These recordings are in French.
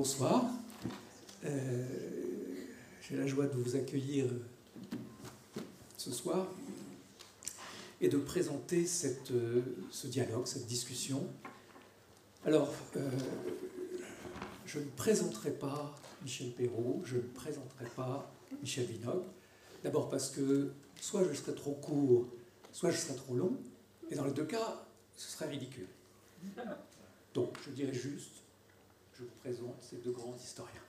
bonsoir. Euh, j'ai la joie de vous accueillir ce soir et de présenter euh, ce dialogue, cette discussion. Alors, euh, je ne présenterai pas Michel Perrault, je ne présenterai pas Michel Vinocq. D'abord parce que soit je serai trop court, soit je serai trop long, et dans les deux cas, ce serait ridicule. Donc, je dirais juste, je vous présente ces deux grands historiens.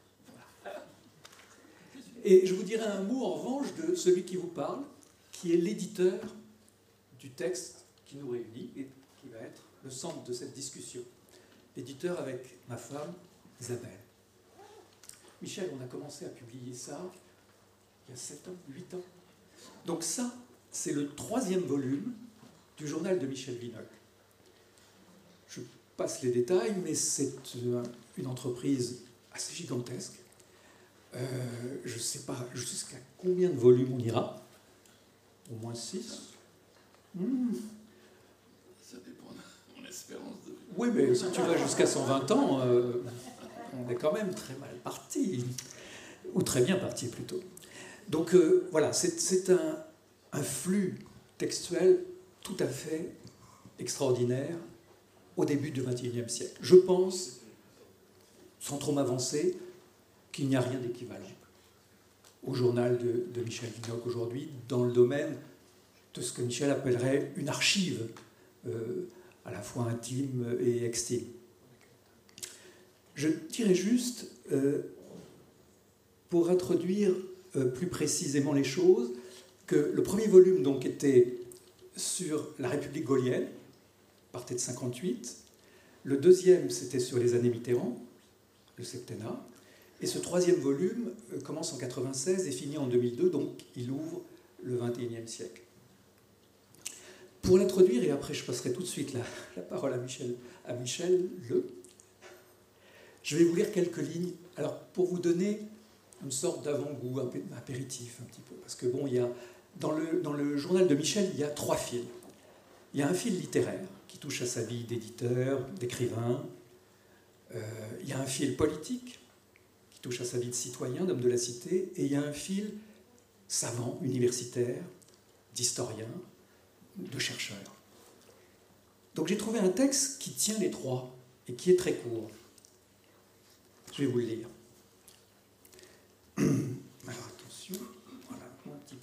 Et je vous dirai un mot en revanche de celui qui vous parle, qui est l'éditeur du texte qui nous réunit et qui va être le centre de cette discussion. L'éditeur avec ma femme, Isabelle. Michel, on a commencé à publier ça il y a 7 ans, 8 ans. Donc ça, c'est le troisième volume du journal de Michel Vinocq. Je passe les détails, mais c'est une entreprise assez gigantesque. Euh, je ne sais pas jusqu'à combien de volumes on ira. Au moins 6 hmm. Ça dépend de mon espérance de. Oui, mais si tu vas jusqu'à 120 ans, euh, on est quand même très mal parti. Ou très bien parti plutôt. Donc voilà, c'est un, un flux textuel tout à fait extraordinaire au début du XXIe siècle. Je pense, sans trop m'avancer, qu'il n'y a rien d'équivalent au journal de, Michel Vinocq aujourd'hui dans le domaine de ce que Michel appellerait une archive euh, à la fois intime et extime. Je dirais juste, euh, pour introduire euh, plus précisément les choses, que le premier volume donc était sur la République gaulienne, partait de 58. Le deuxième, c'était sur les années Mitterrand, le septennat. Et ce troisième volume euh, commence en 96 et finit en 2002, donc il ouvre le 21e siècle. Pour l'introduire, et après je passerai tout de suite la, parole à Michel, à Michel Le, je vais vous lire quelques lignes. Alors, pour vous donner une sorte d'avant-goût, un apéritif un petit peu, parce que bon, il y a dans le journal de Michel, il y a trois fils. Il y a un fil littéraire qui touche à sa vie d'éditeur, d'écrivain. Euh, il y a un fil politique qui touche à sa vie de citoyen, d'homme de la cité. Et il y a un fil savant, universitaire, d'historien, de chercheur. Donc j'ai trouvé un texte qui tient les trois et qui est très court. Je vais vous le lire. Alors attention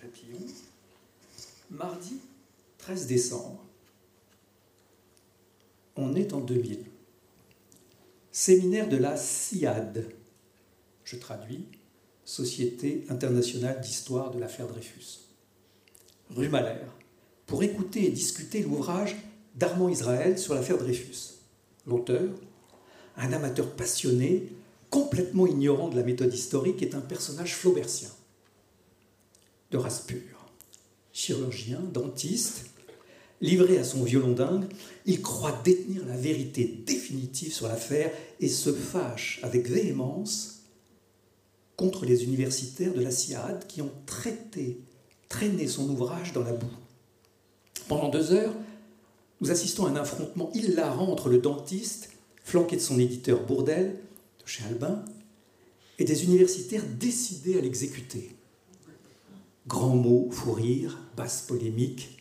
papillon. Mardi 13 décembre. On est en 2000. Séminaire de la SIAD. Je traduis. Société internationale d'histoire de l'affaire Dreyfus. Rue Malher. Pour écouter et discuter l'ouvrage d'Armand Israël sur l'affaire Dreyfus. L'auteur, un amateur passionné, complètement ignorant de la méthode historique, est un personnage flaubertien de race pure. Chirurgien, dentiste, livré à son violon dingue, il croit détenir la vérité définitive sur l'affaire et se fâche avec véhémence contre les universitaires de la SIAD qui ont traité, traîné son ouvrage dans la boue. Pendant deux heures, nous assistons à un affrontement hilarant entre le dentiste, flanqué de son éditeur Bourdel, de chez Albin, et des universitaires décidés à l'exécuter. Grands mots, fou rire, basse polémique,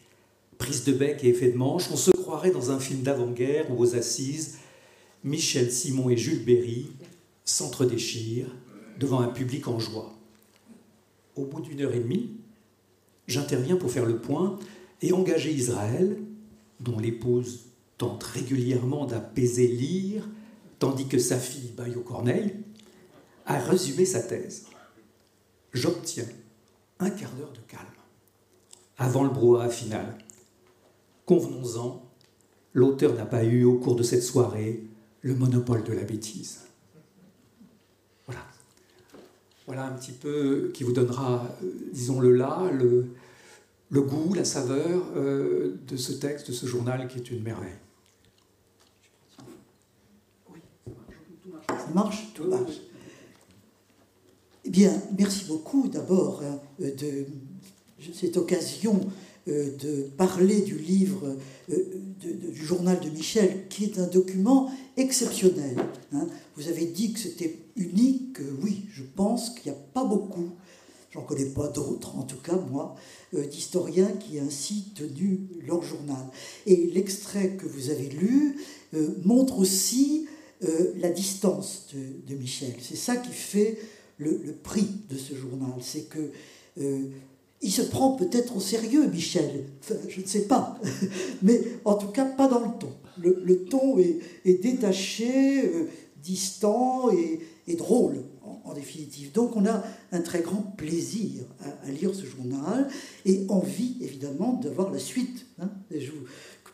prise de bec et effet de manche, on se croirait dans un film d'avant-guerre ou aux assises, Michel Simon et Jules Berry s'entre-déchirent devant un public en joie. Au bout d'une heure et demie, j'interviens pour faire le point et engager Israël, dont l'épouse tente régulièrement d'apaiser l'ire, tandis que sa fille au corneille, à résumer sa thèse. J'obtiens un quart d'heure de calme, avant le brouhaha final. Convenons-en, l'auteur n'a pas eu au cours de cette soirée le monopole de la bêtise. Voilà. Voilà un petit peu qui vous donnera, euh, disons-le là, le, le, goût, la saveur euh, de ce texte, de ce journal qui est une merveille. Oui, ça marche, tout marche. Eh bien, merci beaucoup d'abord hein, de cette occasion euh, de parler du livre euh, du journal de Michel, qui est un document exceptionnel. Hein. Vous avez dit que c'était unique, oui, je pense qu'il n'y a pas beaucoup, j'en connais pas d'autres, en tout cas moi, euh, d'historiens qui aient ainsi tenu leur journal. Et l'extrait que vous avez lu euh, montre aussi euh, la distance de, Michel. C'est ça qui fait le, prix de ce journal. C'est que il se prend peut-être au sérieux, Michel. je ne sais pas. Mais en tout cas, pas dans le ton. Le, ton est, détaché, distant et drôle en définitive. Donc on a un très grand plaisir à, lire ce journal et envie évidemment d'avoir la suite. Hein.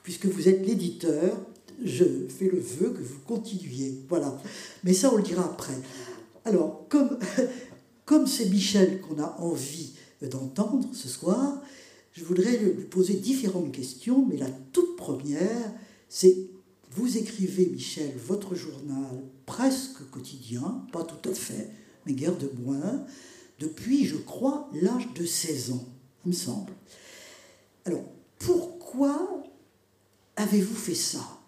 puisque vous êtes l'éditeur, je fais le vœu que vous continuiez. Voilà. Mais ça, on le dira après. Alors, comme, comme c'est Michel qu'on a envie d'entendre ce soir, je voudrais lui poser différentes questions, mais la toute première, c'est vous écrivez, Michel, votre journal presque quotidien, pas tout à fait, mais guère de moins, depuis, je crois, l'âge de 16 ans, il me semble. Alors, pourquoi avez-vous fait ça?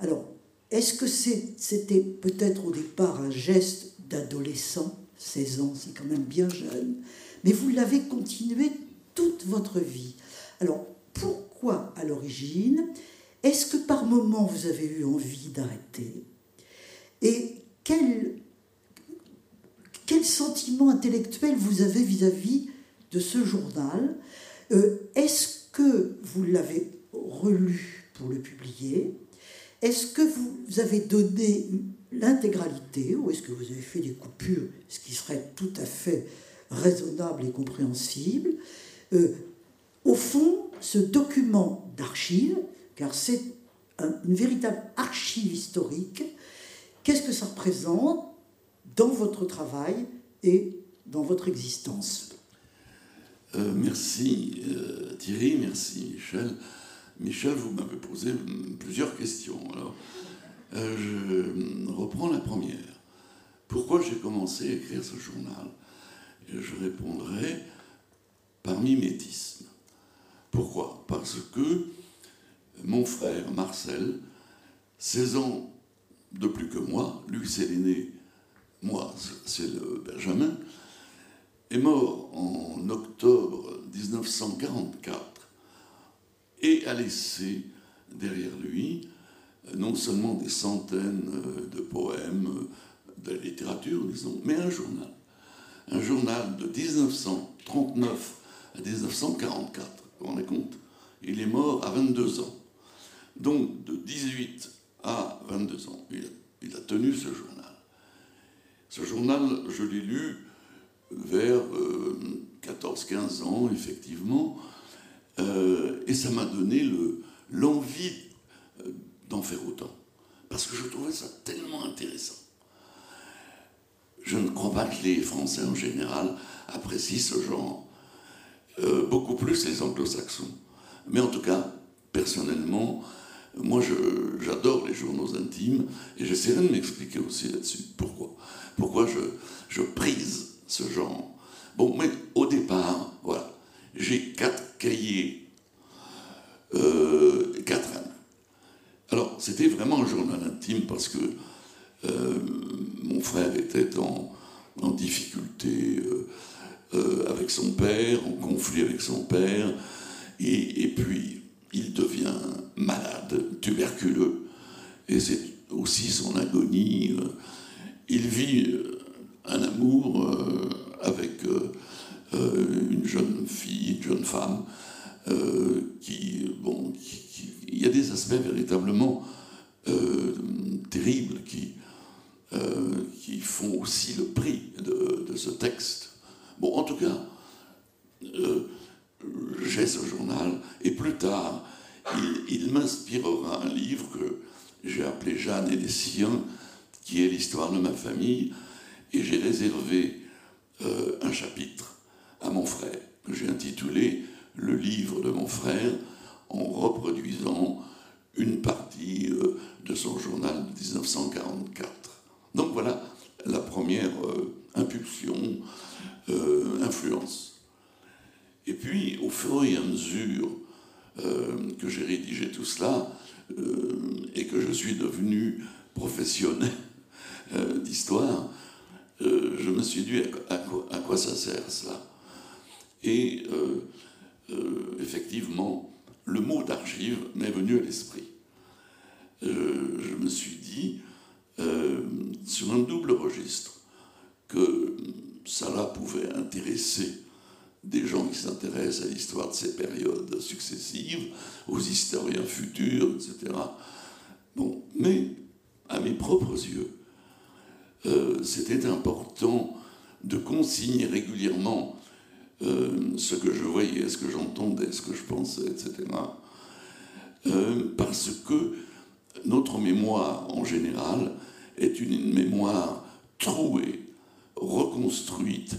Alors, est-ce que c'était peut-être au départ un geste d'adolescent 16 ans, c'est quand même bien jeune, mais vous l'avez continué toute votre vie. Alors, pourquoi à l'origine Est-ce que par moment vous avez eu envie d'arrêter? Et quel quel sentiment intellectuel vous avez vis-à-vis de ce journal? Euh, Est-ce que vous l'avez relu pour le publier? Est-ce que vous avez donné l'intégralité ou est-ce que vous avez fait des coupures, ce qui serait tout à fait raisonnable et compréhensible euh, Au fond, ce document d'archive, car c'est une véritable archive historique, qu'est-ce que ça représente dans votre travail et dans votre existence? Euh, merci euh, Thierry, merci Michel. Michel, vous m'avez posé plusieurs questions. Alors, je reprends la première. Pourquoi j'ai commencé à écrire ce journal? Je répondrai par mimétisme. Pourquoi? Parce que mon frère Marcel, 16 ans de plus que moi, lui c'est l'aîné moi, c'est le Benjamin, est mort en octobre 1944 et a laissé derrière lui euh, non seulement des centaines euh, de poèmes, euh, de littérature, disons, mais un journal. Un journal de 1939 à 1944. Vous vous rendez compte? Il est mort à 22 ans. Donc, de 18 à 22 ans, il a tenu ce journal. Ce journal, je l'ai lu vers 14-15 euh, ans, effectivement, euh, et ça m'a donné l'envie euh, d'en faire autant, parce que je trouvais ça tellement intéressant. Je ne crois pas que les Français en général apprécient ce genre, beaucoup plus les anglo-saxons. Mais en tout cas, personnellement, moi j'adore les journaux intimes, et j'essaierai de m'expliquer aussi là-dessus. Pourquoi? Pourquoi je, je prise ce genre? Bon, mais au départ, voilà, j'ai quatre cahiers, euh, quatre années. Alors, c'était vraiment un journal intime parce que euh, mon frère était en, difficulté euh, avec son père, en conflit avec son père, et, puis il devient malade, tuberculeux, et c'est aussi son agonie il vit euh, un amour euh, avec euh, une jeune fille, une jeune femme, qui, bon, il y a des aspects véritablement terribles qui, qui font aussi le prix de, ce texte. Bon, en tout cas, j'ai ce journal, et plus tard, il, m'inspirera un livre que j'ai appelé Jeanne et les siens, qui est l'histoire de ma famille, et j'ai réservé euh, un chapitre à mon frère, que j'ai intitulé Le livre de mon frère, en reproduisant une partie euh, de son journal de 1944. Donc voilà la première euh, impulsion, influence. Et puis, au fur et à mesure que j'ai rédigé tout cela, et que je suis devenu professionnel d'histoire, je me suis dit à quoi, à quoi ça sert cela? Et effectivement, le mot d'archive m'est venu à l'esprit. je me suis dit, sur un double registre, que cela pouvait intéresser des gens qui s'intéressent à l'histoire de ces périodes successives, aux historiens futurs, etc. Bon, mais à mes propres yeux, euh, c'était important de consigner régulièrement euh, ce que je voyais, ce que j'entendais, ce que je pensais, etc. Euh, parce que notre mémoire en général est une mémoire trouée, reconstruite,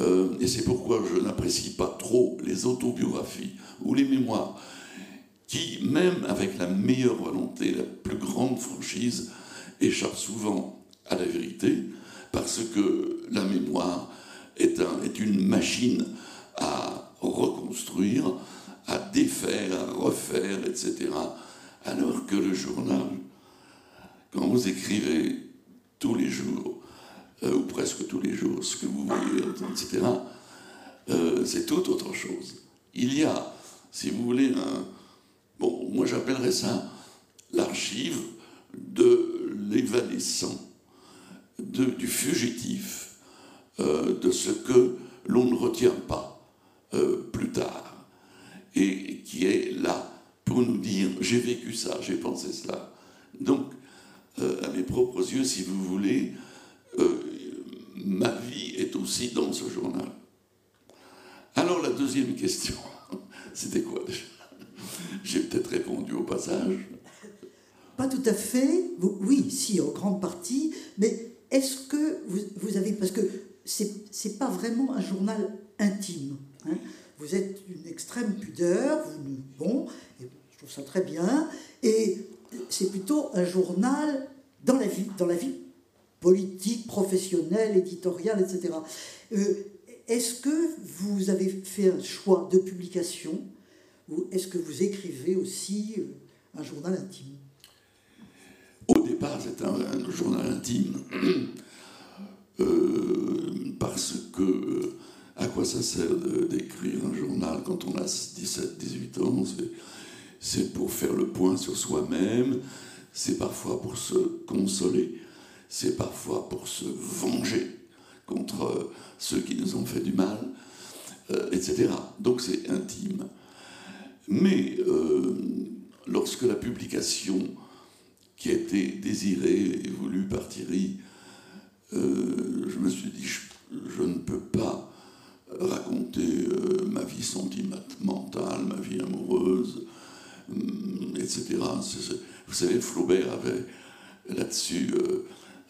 euh, et c'est pourquoi je n'apprécie pas trop les autobiographies ou les mémoires qui, même avec la meilleure volonté, la plus grande franchise, échappent souvent à la vérité, parce que la mémoire est, un, est une machine à reconstruire, à défaire, à refaire, etc. Alors que le journal, quand vous écrivez tous les jours, euh, ou presque tous les jours, ce que vous voyez, etc., euh, c'est tout autre chose. Il y a, si vous voulez, un. Bon, moi j'appellerais ça l'archive de l'évanescent, du fugitif, euh, de ce que l'on ne retient pas plus tard, et qui est là pour nous dire j'ai vécu ça, j'ai pensé cela. Donc, à mes propres yeux, si vous voulez, ma vie est aussi dans ce journal. Alors la deuxième question, c'était quoi déjà? J'ai peut-être répondu au passage. Pas tout à fait, oui, si, en grande partie, mais est-ce que vous, avez, parce que c'est pas vraiment un journal intime, hein. Vous êtes une extrême pudeur, vous, bon, je trouve ça très bien, et c'est plutôt un journal dans la vie, dans la vie politique, professionnelle, éditoriale, etc. Euh, est-ce que vous avez fait un choix de publication ou est-ce que vous écrivez aussi euh, un journal intime? Au départ, c'est un, journal intime euh, parce que à quoi ça sert d'écrire un journal quand on a 17-18 ans? C'est pour faire le point sur soi-même, c'est parfois pour se consoler c'est parfois pour se venger contre ceux qui nous ont fait du mal, euh, etc. Donc c'est intime. Mais euh, lorsque la publication qui a été désirée et voulue par Thierry, euh, je me suis dit, je, ne peux pas raconter ma vie sentimentale, ma vie amoureuse, etc. Vous savez, Flaubert avait là-dessus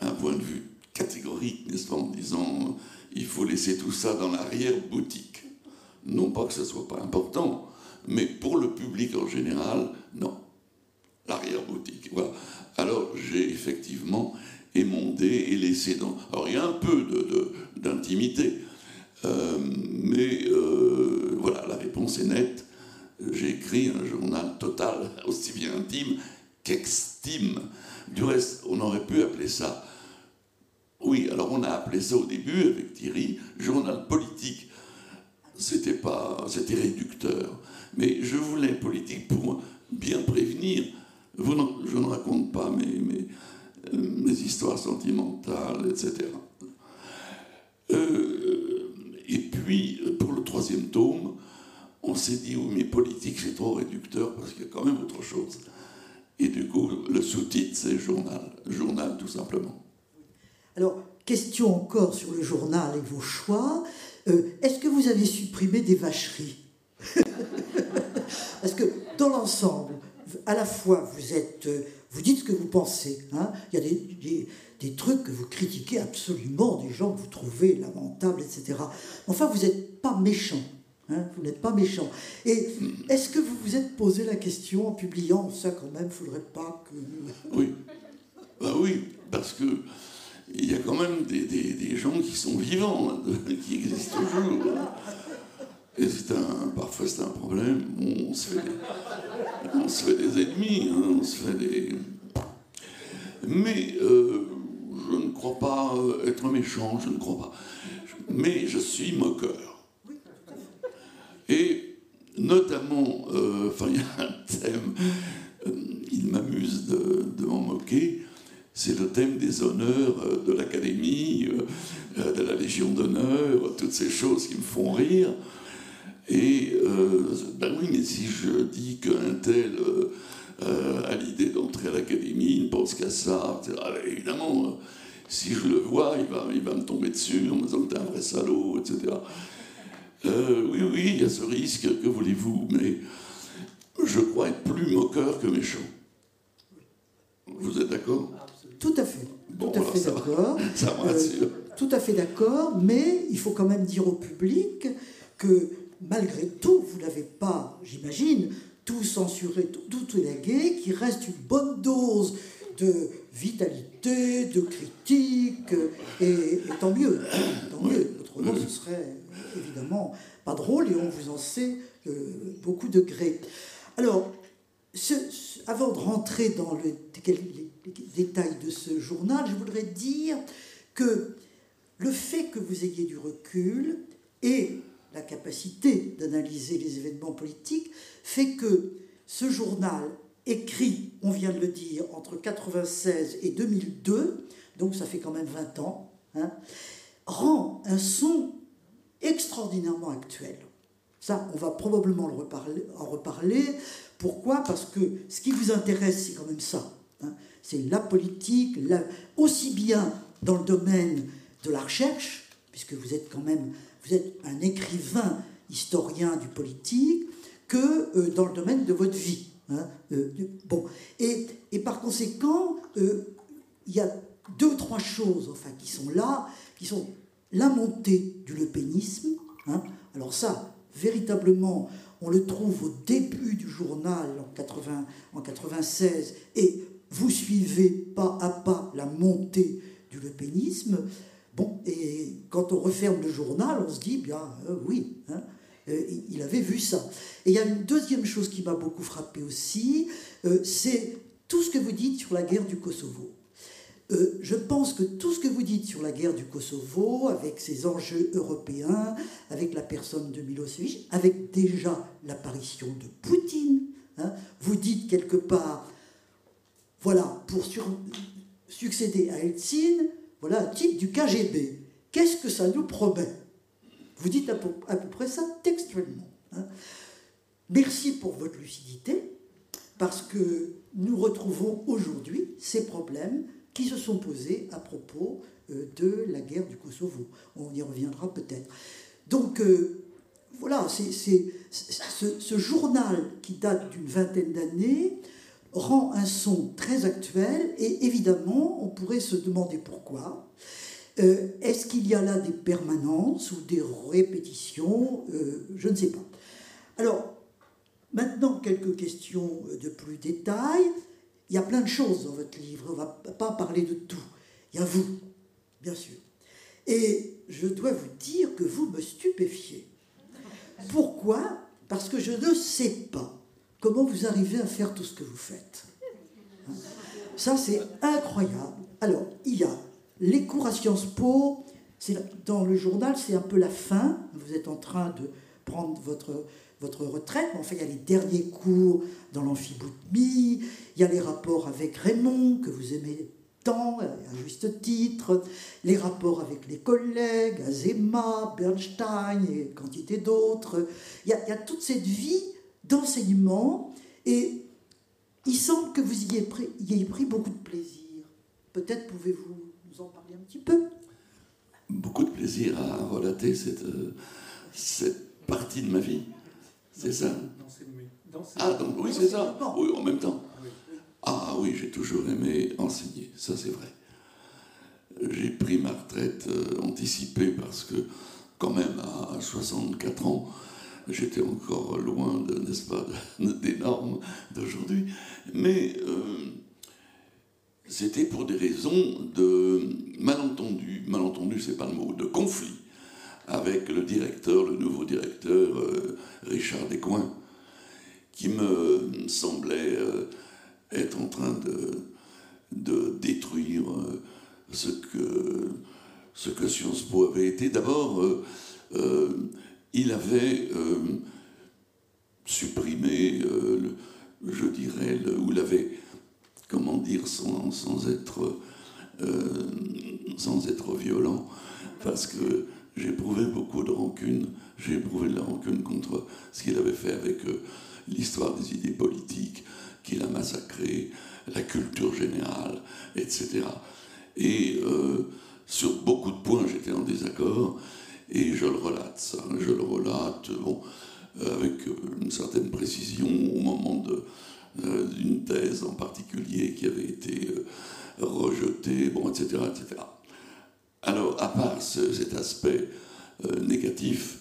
un point de vue catégorique, n'est-ce pas, en disant il faut laisser tout ça dans l'arrière-boutique. Non pas que ce soit pas important, mais pour le public en général, non. L'arrière-boutique. Voilà. Alors j'ai effectivement émondé et laissé dans. Alors il y a un peu d'intimité, euh, mais euh, voilà, la réponse est nette. J'ai écrit un journal total, aussi bien intime qu'extime. Du reste, on aurait pu appeler ça oui, alors on a appelé ça au début avec Thierry journal politique. C'était pas, c'était réducteur. Mais je voulais politique pour bien prévenir. je ne raconte pas mes, mes, histoires sentimentales, etc. Euh, et puis, pour le troisième tome, on s'est dit, oui, mais politique, c'est trop réducteur parce qu'il y a quand même autre chose. Et du coup, le sous-titre, c'est journal. Journal, tout simplement. Alors, question encore sur le journal et vos choix. Euh, est-ce que vous avez supprimé des vacheries Parce que dans l'ensemble, à la fois vous êtes, euh, vous dites ce que vous pensez. Hein. Il y a des, des, trucs que vous critiquez absolument, des gens que vous trouvez lamentables, etc. Enfin, vous n'êtes pas méchant. Hein, vous n'êtes pas méchant. Et est-ce que vous vous êtes posé la question en publiant ça quand même, il faudrait pas que... Oui. Bah oui, parce que il y a quand même des, des, gens qui sont vivants, hein, qui existent toujours. Et c'est un, parfois c'est un problème. On se fait des, on se fait des ennemis, hein, on se fait des. Mais euh, je ne crois pas être méchant, je ne crois pas. Mais je suis moqueur. Et notamment, euh, enfin, il y a un thème, euh, il m'amuse de, m'en moquer, c'est le thème des honneurs de l'Académie, de la Légion d'honneur, toutes ces choses qui me font rire. Et ben oui, mais si je dis qu'un tel euh, à l'idée d'entrer à l'académie, il ne pense qu'à ça. Ah, évidemment, euh, si je le vois, il va, il va me tomber dessus en me disant que t'es un vrai salaud, etc. Euh, oui, oui, il y a ce risque, que voulez-vous, mais je crois être plus moqueur que méchant. Vous êtes d'accord? Tout à fait. tout à fait d'accord. Ça me rassure. tout à fait d'accord, mais il faut quand même dire au public que malgré tout, vous n'avez pas, j'imagine, tout censuré, tout, tout élagué, qu'il reste une bonne dose de vitalité, de critique, et, tant mieux, tant mieux. Autrement, ce serait évidemment pas drôle et on vous en sait euh, beaucoup de gré. Alors, avant de rentrer dans le, les, détails de ce journal, je voudrais dire que le fait que vous ayez du recul et la capacité d'analyser les événements politiques fait que ce journal, écrit, on vient de le dire, entre 1996 et 2002, donc ça fait quand même 20 ans, hein, rend un son extraordinairement actuel. Ça, on va probablement en reparler. Pourquoi? Parce que ce qui vous intéresse, c'est quand même ça. Hein. c'est la politique, aussi bien dans le domaine de la recherche, puisque vous êtes quand même vous êtes un écrivain historien du politique, que euh, dans le domaine de votre vie. Hein, euh, bon. Et, par conséquent, euh, il y a deux ou trois choses enfin, qui sont là, qui sont la montée du lepénisme. Hein. alors ça, véritablement, on le trouve au début du journal en, 80, en 96, et vous suivez pas à pas la montée du lepénisme. Bon, et quand on referme le journal, on se dit, bien, euh, oui, hein, euh, il avait vu ça. Et il y a une deuxième chose qui m'a beaucoup frappé aussi, euh, c'est tout ce que vous dites sur la guerre du Kosovo. je pense que tout ce que vous dites sur la guerre du Kosovo, avec ses enjeux européens, avec la personne de Milosevic, avec déjà l'apparition de Poutine, hein, vous dites quelque part, voilà, pour succéder à Eltsine, voilà un type du KGB. Qu'est-ce que ça nous promet? Vous dites à peu, près ça textuellement. Hein. Merci pour votre lucidité, parce que nous retrouvons aujourd'hui ces problèmes qui se sont posés à propos euh, de la guerre du Kosovo. On y reviendra peut-être. Donc euh, voilà, ce, journal qui date d'une vingtaine d'années rend un son très actuel et évidemment, on pourrait se demander pourquoi. Euh, est-ce qu'il y a là des permanences ou des répétitions? Euh, Je ne sais pas. Alors, maintenant, quelques questions de plus détail. Il y a plein de choses dans votre livre, on ne va pas parler de tout. Il y a vous, bien sûr. Et je dois vous dire que vous me stupéfiez. Pourquoi? Parce que je ne sais pas Comment vous arrivez à faire tout ce que vous faites Ça, c'est incroyable. Alors, il y a les cours à Sciences Po. Dans le journal, c'est un peu la fin. Vous êtes en train de prendre votre, votre retraite. Enfin, il y a les derniers cours dans l'amphiboutmie. Il y a les rapports avec Raymond, que vous aimez tant, à juste titre. Les rapports avec les collègues, Azema, Bernstein et quantité d'autres. Il y a toute cette vie d'enseignement et il semble que vous y ayez pris, y ayez pris beaucoup de plaisir. Peut-être pouvez-vous nous en parler un petit peu? Beaucoup de plaisir à relater cette, cette partie de ma vie. C'est ça? Ah, donc, oui, c'est ça. Oui, en même temps. Ah oui, j'ai toujours aimé enseigner, ça c'est vrai. J'ai pris ma retraite euh, anticipée parce que, quand même, à 64 ans, J'étais encore loin, n'est-ce pas, des normes d'aujourd'hui. Mais euh, c'était pour des raisons de malentendu. Malentendu, c'est pas le mot, de conflit avec le directeur, le nouveau directeur, euh, Richard Descoings, qui me semblait euh, être en train de de détruire ce que, ce que Sciences Po avait été. D'abord, il avait supprimé, je dirais, ou l'avait, comment dire, sans, être euh, sans être violent, parce que j'ai éprouvé beaucoup de rancune. J'ai éprouvé de la rancune contre ce qu'il avait fait avec euh, l'histoire des idées politiques, qu'il a massacré, la culture générale, etc. Et euh, sur beaucoup de points, j'étais en désaccord, et je le relate, ça. Je le relate, bon, avec une certaine précision au moment d'une thèse en particulier qui avait été rejeté, bon, etc., etc. Alors, à part cet aspect euh, négatif,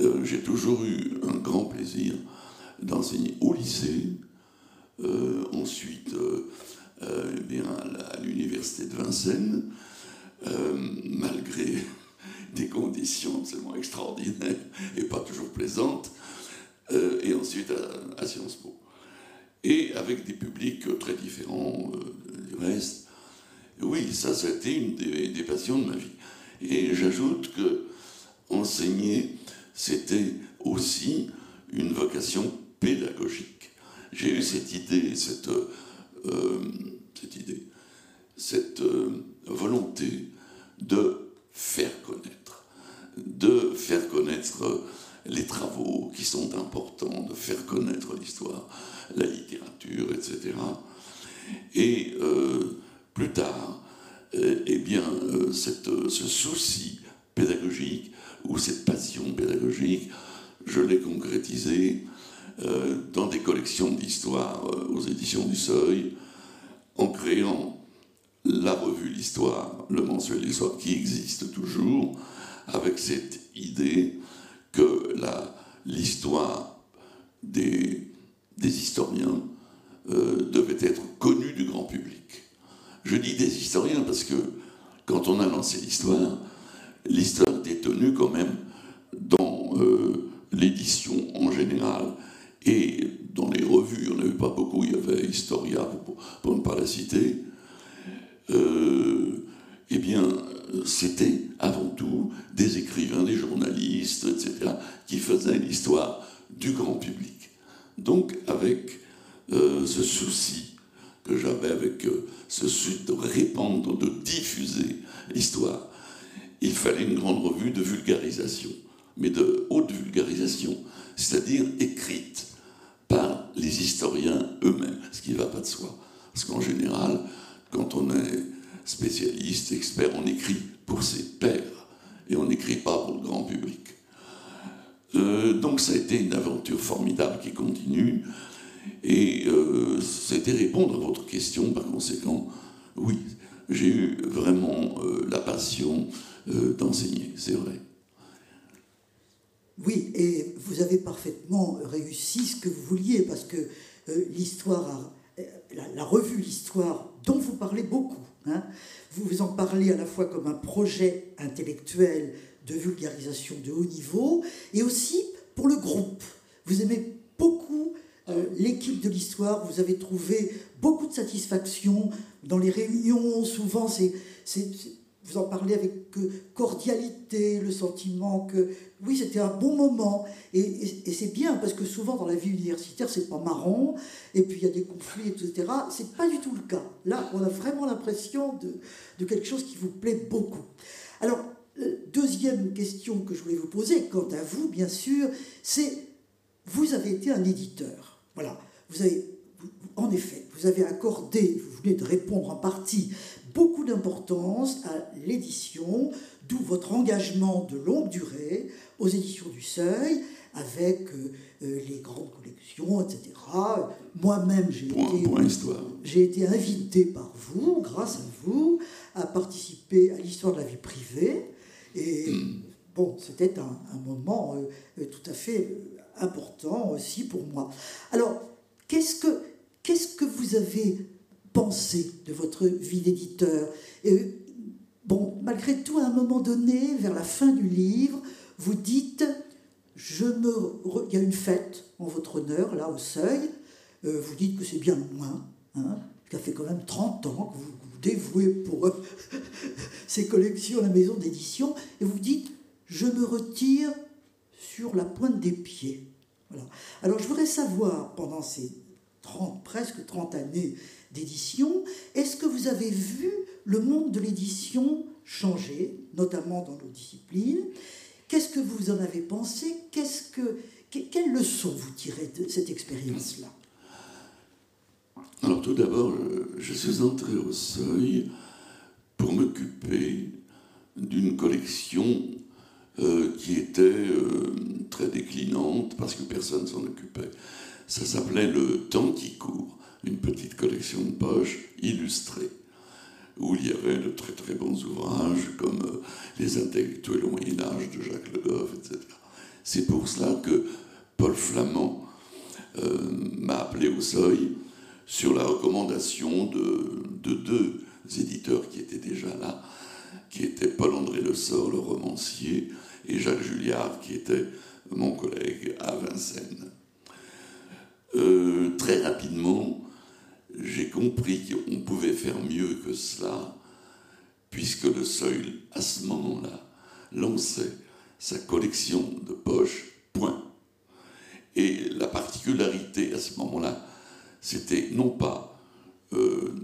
euh, j'ai toujours eu un grand plaisir d'enseigner au lycée, euh, ensuite eh bien, à l'université de Vincennes, malgré des conditions absolument extraordinaires et pas toujours plaisantes, et ensuite à, Sciences Po et avec des publics très différents euh, du reste. Oui, ça, ça a été une des, passions de ma vie. Et j'ajoute que enseigner, c'était aussi une vocation pédagogique. J'ai eu cette idée, cette, euh, cette idée, cette euh, volonté de faire connaître, de faire connaître les travaux qui sont importants, de faire connaître l'histoire, la littérature, etc. Et euh, plus tard, euh, eh bien, euh, cette, ce souci pédagogique ou cette passion pédagogique, je l'ai concrétisé dans des collections d'histoire aux éditions du Seuil, en créant la revue L'Histoire, le mensuel L'Histoire, qui existe toujours, avec cette idée que l'histoire des, des, historiens euh, devait être connue du grand public. Je dis des historiens parce que quand on a lancé l'histoire, l'histoire était tenue quand même dans euh, l'édition en général et dans les revues, il n'y en avait pas beaucoup, il y avait Historia pour, ne pas la citer. Euh, eh bien, c'était avant tout des écrivains, des journalistes, etc., qui faisaient l'histoire du grand public. Donc, avec euh, ce souci que j'avais, avec euh, ce souci de répandre, de diffuser l'histoire, il fallait une grande revue de vulgarisation, mais de haute vulgarisation, c'est-à-dire écrite par les historiens eux-mêmes, ce qui ne va pas de soi. Parce qu'en général, quand on est spécialiste, expert, on écrit pour ses pairs et on n'écrit pas pour le grand public. Euh, donc ça a été une aventure formidable qui continue et euh, c'était répondre à votre question par conséquent. Oui, j'ai eu vraiment euh, la passion d'enseigner, c'est vrai. Oui, et vous avez parfaitement réussi ce que vous vouliez parce que l'histoire, la, revue L'Histoire, dont vous parlez beaucoup, Hein. vous en parlez à la fois comme un projet intellectuel de vulgarisation de haut niveau et aussi pour le groupe. Vous aimez beaucoup euh, l'équipe de l'histoire, vous avez trouvé beaucoup de satisfaction dans les réunions, souvent c'est vous en parlez avec cordialité, le sentiment que oui, c'était un bon moment. Et, c'est bien, parce que souvent dans la vie universitaire, c'est pas marrant, et puis il y a des conflits, etc. C'est pas du tout le cas. Là, on a vraiment l'impression de, de, quelque chose qui vous plaît beaucoup. Alors, euh, deuxième question que je voulais vous poser, quant à vous, bien sûr, c'est vous avez été un éditeur. Voilà. Vous avez, en effet, vous avez accordé, vous venez de répondre en partie beaucoup d'importance à l'édition, d'où votre engagement de longue durée aux éditions du Seuil, avec euh, euh, les grandes collections, etc. Moi-même, j'ai été, été invité par vous, grâce à vous, à participer à l'histoire de la vie privée. Et bon, c'était un, moment euh, tout à fait important aussi pour moi. Alors, qu'est-ce que, qu'est-ce que vous avez pensée de votre vie d'éditeur. Et bon, malgré tout, à un moment donné, vers la fin du livre, vous dites, je me, il y a une fête en votre honneur, là, au seuil. Euh, vous dites que c'est bien moins, hein, Ça fait quand même 30 ans que vous vous dévouez pour ces collections la maison d'édition, et vous dites, je me retire sur la pointe des pieds. Voilà. Alors je voudrais savoir, pendant ces 30, presque 30 années d'édition, est-ce que vous avez vu le monde de l'édition changer, notamment dans nos disciplines? Qu'est-ce que vous en avez pensé? Qu'est-ce que, Quelle vous tirez de cette expérience-là? Alors tout d'abord, je suis entré au seuil pour m'occuper d'une collection euh, qui était euh, très déclinante parce que personne s'en occupait. Ça s'appelait Le Temps qui court, une petite collection de poches illustrées où il y avait de très très bons ouvrages comme euh, Les intellectuels au Moyen Âge de Jacques Le Goff, etc. C'est pour cela que Paul Flamand m'a appelé au seuil sur la recommandation de, de, deux éditeurs qui étaient déjà là, qui étaient Paul-André Le Sort, le romancier, et Jacques Julliard, qui était mon collègue à Vincennes. Euh, très rapidement, j'ai compris qu'on pouvait faire mieux que cela, puisque le seuil, à ce moment-là, lançait sa collection de poches, point. Et la particularité à ce moment-là, c'était non pas euh,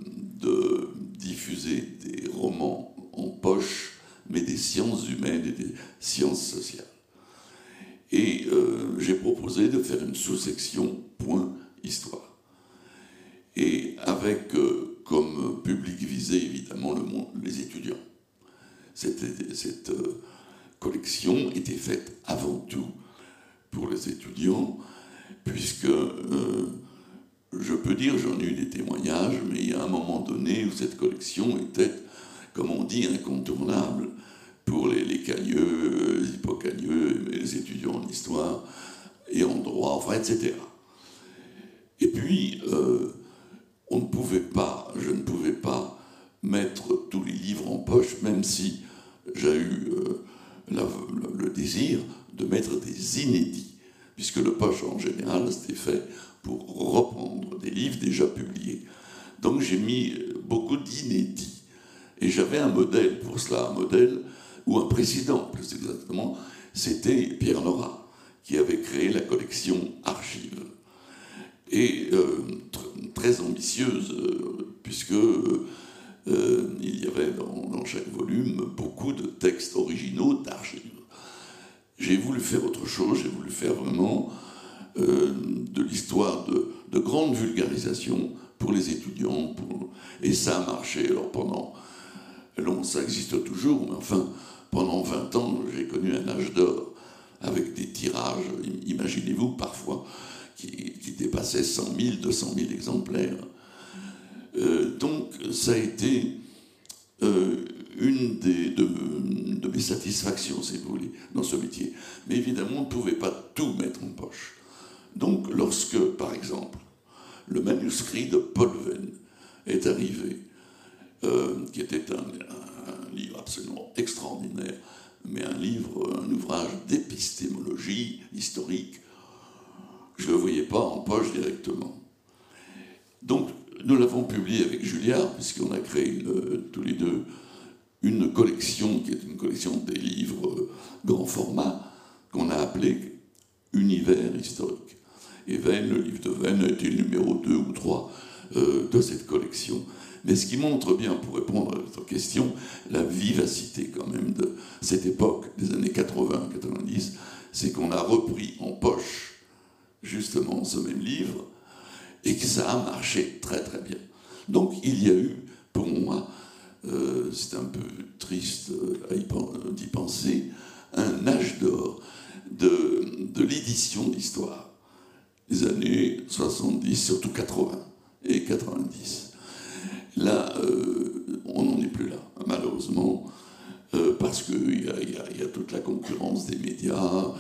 de diffuser des romans en poche, mais des sciences humaines et des sciences sociales. Et euh, j'ai proposé de faire une sous-section point histoire. Et avec euh, comme public visé évidemment le les étudiants. Cette, cette euh, collection était faite avant tout pour les étudiants, puisque je peux dire, j'en ai eu des témoignages, mais il y a un moment donné où cette collection était, comme on dit, incontournable pour les, les cagneux, les hippocagneux, les étudiants en histoire et en droit, enfin, etc. Et puis, euh, on ne pouvait pas, je ne pouvais pas mettre tous les livres en poche, même si j'ai eu euh, le, désir de mettre des inédits, puisque le poche en général c'était fait pour reprendre des livres déjà publiés. Donc j'ai mis beaucoup d'inédits. Et j'avais un modèle pour cela, un modèle ou un président plus exactement, c'était Pierre Nora, qui avait créé la collection Archives. Et euh, très ambitieuse, euh, puisque euh, il y avait dans, chaque volume beaucoup de textes originaux d'archives. J'ai voulu faire autre chose, j'ai voulu faire vraiment de l'histoire de, de, grande vulgarisation pour les étudiants, et ça a marché. Alors pendant, ça existe toujours, mais enfin, pendant 20 ans, j'ai connu un âge d'or avec des tirages, imaginez-vous, parfois, qui, dépassaient 100 000, 200 000 exemplaires. Euh, donc, ça a été euh, une des, de, mes satisfactions, si vous voulez, dans ce métier. Mais évidemment, on ne pouvait pas tout mettre en poche. Donc, lorsque, par exemple, le manuscrit de Paul Venn est arrivé, euh, qui était un, un livre absolument extraordinaire, mais un livre, un ouvrage d'épistémologie historique. Je ne le voyais pas en poche directement. Donc, nous l'avons publié avec Julliard, puisqu'on a créé tous les deux une collection qui est une collection des livres grand format qu'on a appelé Univers historique. Et Venn, le livre de Venn, a été le numéro 2 ou 3 euh, de cette collection. Mais ce qui montre bien, pour répondre à votre question, la vivacité quand même de cette époque, des années 80-90, c'est qu'on a repris en poche justement ce même livre et que ça a marché très très bien. Donc il y a eu, pour moi, euh, c'est un peu triste euh, d'y penser, un âge d'or de, de l'édition d'histoire, les années 70, surtout 80 et 90. Là, euh, on n'en est plus là, malheureusement, parce qu'il y, a toute la concurrence des médias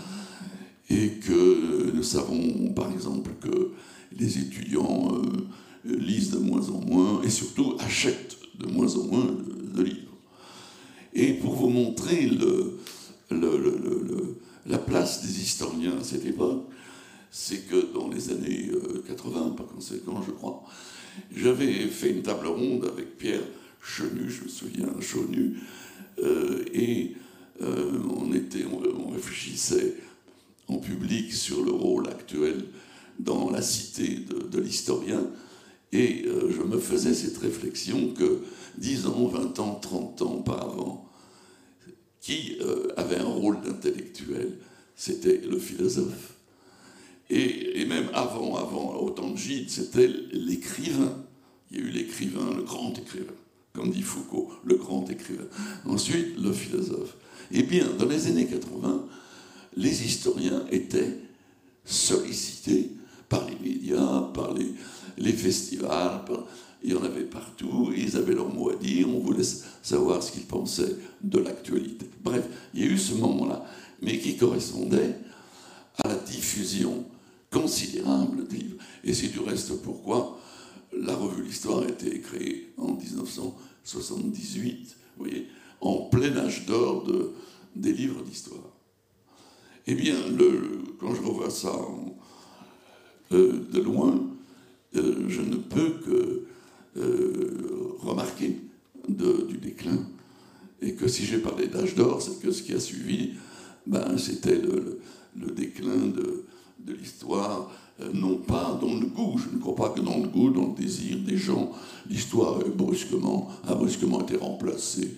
et que nous savons, par exemple, que les étudiants euh, lisent de moins en moins et surtout achètent de moins en moins de, livres. Et pour vous montrer le, la place des historiens à cette époque, c'est que dans les années 80, euh, par conséquent, je crois, j'avais fait une table ronde avec Pierre Chenu, je me souviens, Chenu, euh, et euh, on, était, on, réfléchissait public sur le rôle actuel dans la cité de, l'historien, et je me faisais cette réflexion que 10 ans, 20 ans, 30 ans auparavant, qui avait un rôle d'intellectuel C'était le philosophe. Et, même avant, avant, au temps de Gide, c'était l'écrivain. Il y a eu l'écrivain, le grand écrivain, comme dit Foucault, le grand écrivain. Ensuite, le philosophe. Eh bien, dans les années 80, les historiens étaient sollicités par les médias, par les, festivals, il y en avait partout, ils avaient leur mot à dire, on voulait savoir ce qu'ils pensaient de l'actualité. Bref, il y a eu ce moment-là, mais qui correspondait à la diffusion considérable de livres. Et c'est du reste pourquoi la revue L'Histoire a été créée en 1978, vous voyez, en plein âge d'or de, des livres d'histoire. Eh bien, quand je revois ça euh, de loin, euh, je ne peux que euh, remarquer du déclin. Et que si j'ai parlé d'âge d'or, c'est que ce qui a suivi, ben, c'était le, déclin de, de l'histoire, non pas dans le goût, je ne crois pas que dans le goût, dans le désir des gens, l'histoire brusquement, a brusquement été remplacée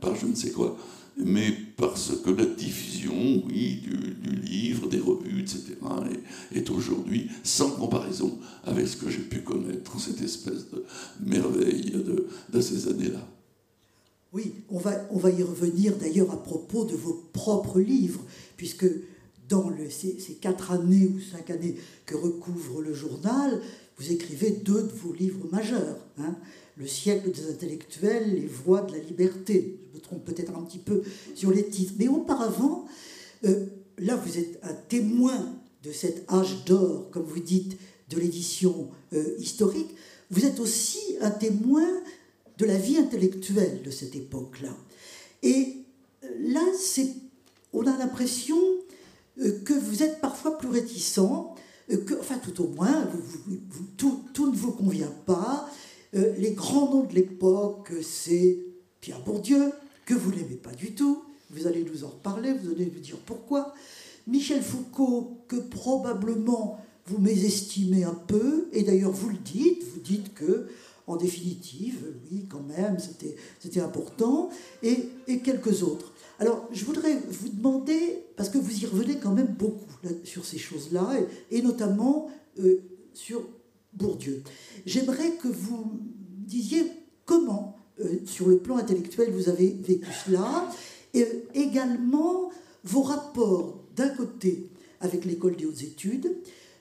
par je ne sais quoi, mais parce que la diffusion, oui, du, livre, des revues, etc., est, aujourd'hui sans comparaison avec ce que j'ai pu connaître, cette espèce de merveille de, de ces années-là. Oui, on va, on va y revenir d'ailleurs à propos de vos propres livres, puisque dans ces, quatre années ou cinq années que recouvre le journal, vous écrivez deux de vos livres majeurs. Hein. le siècle des intellectuels, les voies de la liberté. Je me trompe peut-être un petit peu sur les titres. Mais auparavant, euh, là, vous êtes un témoin de cet âge d'or, comme vous dites, de l'édition euh, historique. Vous êtes aussi un témoin de la vie intellectuelle de cette époque-là. Et euh, là, on a l'impression que vous êtes parfois plus réticent, euh, que, enfin tout au moins, tout, ne vous convient pas. Euh, les grands noms de l'époque, c'est Pierre Bourdieu, que vous n'aimez pas du tout. Vous allez nous en reparler, vous allez nous dire pourquoi. Michel Foucault, que probablement vous mésestimez un peu, et d'ailleurs vous le dites, vous dites que, en définitive, oui, quand même, c'était important, et, et quelques autres. Alors, je voudrais vous demander, parce que vous y revenez quand même beaucoup sur ces choses-là, et, notamment euh, sur Bourdieu. J'aimerais que vous disiez comment, euh, sur le plan intellectuel, vous avez vécu cela, et également vos rapports, d'un côté, avec l'école des hautes études.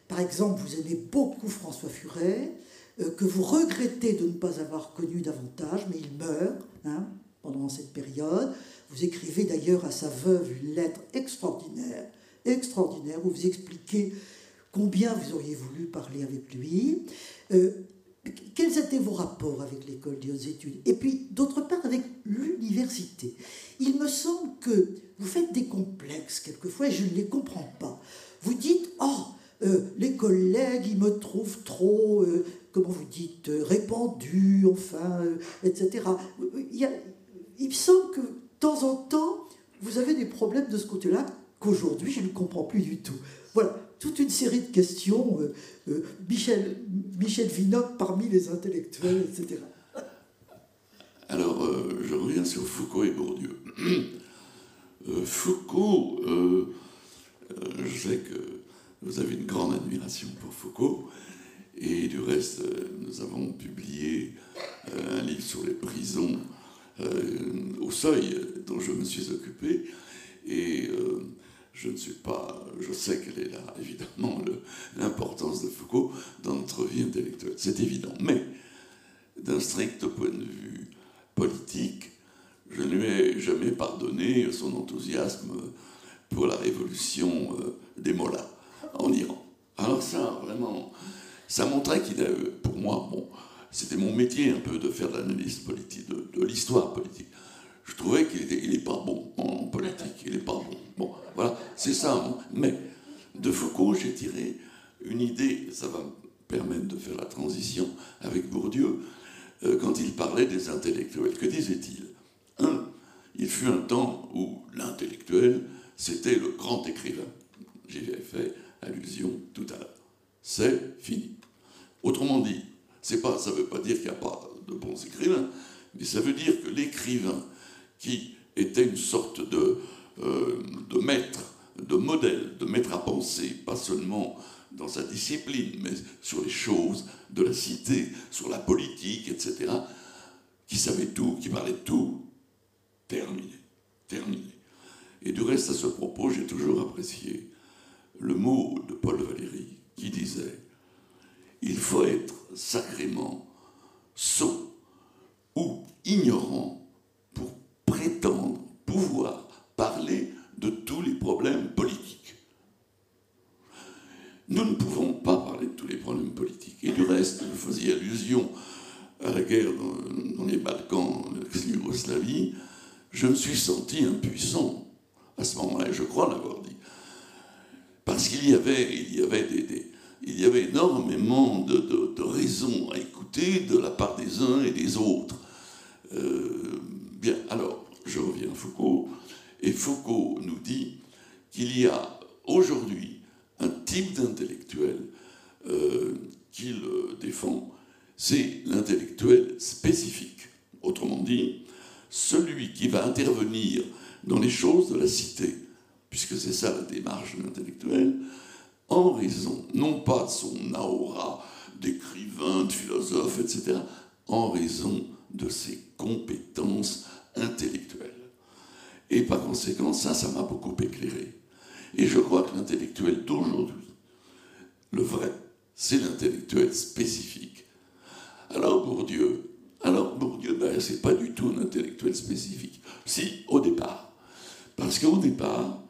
Par exemple, vous aimez beaucoup François Furet, euh, que vous regrettez de ne pas avoir connu davantage, mais il meurt hein, pendant cette période. Vous écrivez d'ailleurs à sa veuve une lettre extraordinaire, extraordinaire, où vous expliquez combien vous auriez voulu parler avec lui. Euh, quels étaient vos rapports avec l'école des hautes études? Et puis, d'autre part, avec l'université. Il me semble que vous faites des complexes quelquefois et je ne les comprends pas. Vous dites, oh, les collègues, ils me trouvent trop, euh, comment vous dites, répandu, enfin, etc. Il, me semble que temps en temps, vous avez des problèmes de ce côté-là qu'aujourd'hui, je ne comprends plus du tout. Voilà, toute une série de questions. Euh, euh, Michel, Michel Vinocq parmi les intellectuels, etc. Alors, euh, je reviens sur Foucault et Bourdieu. Foucault, je sais que vous avez une grande admiration pour Foucault, et du reste, nous avons publié un livre sur les prisons euh, au seuil dont je me suis occupé. Et euh, je ne suis pas. Je sais quelle est là, évidemment, l'importance de Foucault dans notre vie intellectuelle. C'est évident. Mais, d'un strict point de vue politique, je ne lui ai jamais pardonné son enthousiasme pour la révolution euh, des mollahs en Iran. Alors ça, vraiment, ça montrait qu'il a, pour moi, bon, c'était mon métier un peu de faire de l'analyse politique, de, l'histoire politique. Je trouvais qu'il n'est pas bon en politique, il n'est pas bon. Bon, voilà, c'est ça. Hein. Mais de Foucault, j'ai tiré une idée, ça va me permettre de faire la transition avec Bourdieu, euh, quand il parlait des intellectuels. Que disait-il? Un, il fut un temps où l'intellectuel, c'était le grand écrivain. J'y ai fait allusion tout à l'heure. C'est fini. Autrement dit, pas, ça ne veut pas dire qu'il n'y a pas de bons écrivains, mais ça veut dire que l'écrivain qui était une sorte de, euh, de maître, de modèle, de maître à penser, pas seulement dans sa discipline, mais sur les choses de la cité, sur la politique, etc., qui savait tout, qui parlait de tout, terminé, terminé. Et du reste, à ce propos, j'ai toujours apprécié le mot de Paul Valéry qui disait Il faut être sacrément sot ou ignorant pour prétendre pouvoir parler de tous les problèmes politiques. Nous ne pouvons pas parler de tous les problèmes politiques. Et du reste, vous faisiez allusion à la guerre dans, les Balkans, l'ex-Yougoslavie, je me suis senti impuissant à ce moment-là, je crois l'avoir dit. Parce qu'il y avait, des, il y avait énormément de, raisons à écouter de la part des uns et des autres. Euh, bien, alors, je reviens à Foucault, et Foucault nous dit qu'il y a aujourd'hui un type d'intellectuel euh, qu'il défend, c'est l'intellectuel spécifique. Autrement dit, celui qui va intervenir dans les choses de la cité, puisque c'est ça la démarche de l'intellectuel, en raison, non pas de son aura d'écrivain, de philosophe, etc., en raison de ses compétences intellectuelles. Et par conséquent, ça, ça m'a beaucoup éclairé. Et je crois que l'intellectuel d'aujourd'hui, le vrai, c'est l'intellectuel spécifique. Alors Bourdieu, alors Bourdieu, ben, c'est pas du tout un intellectuel spécifique. Si, au départ. Parce qu'au départ,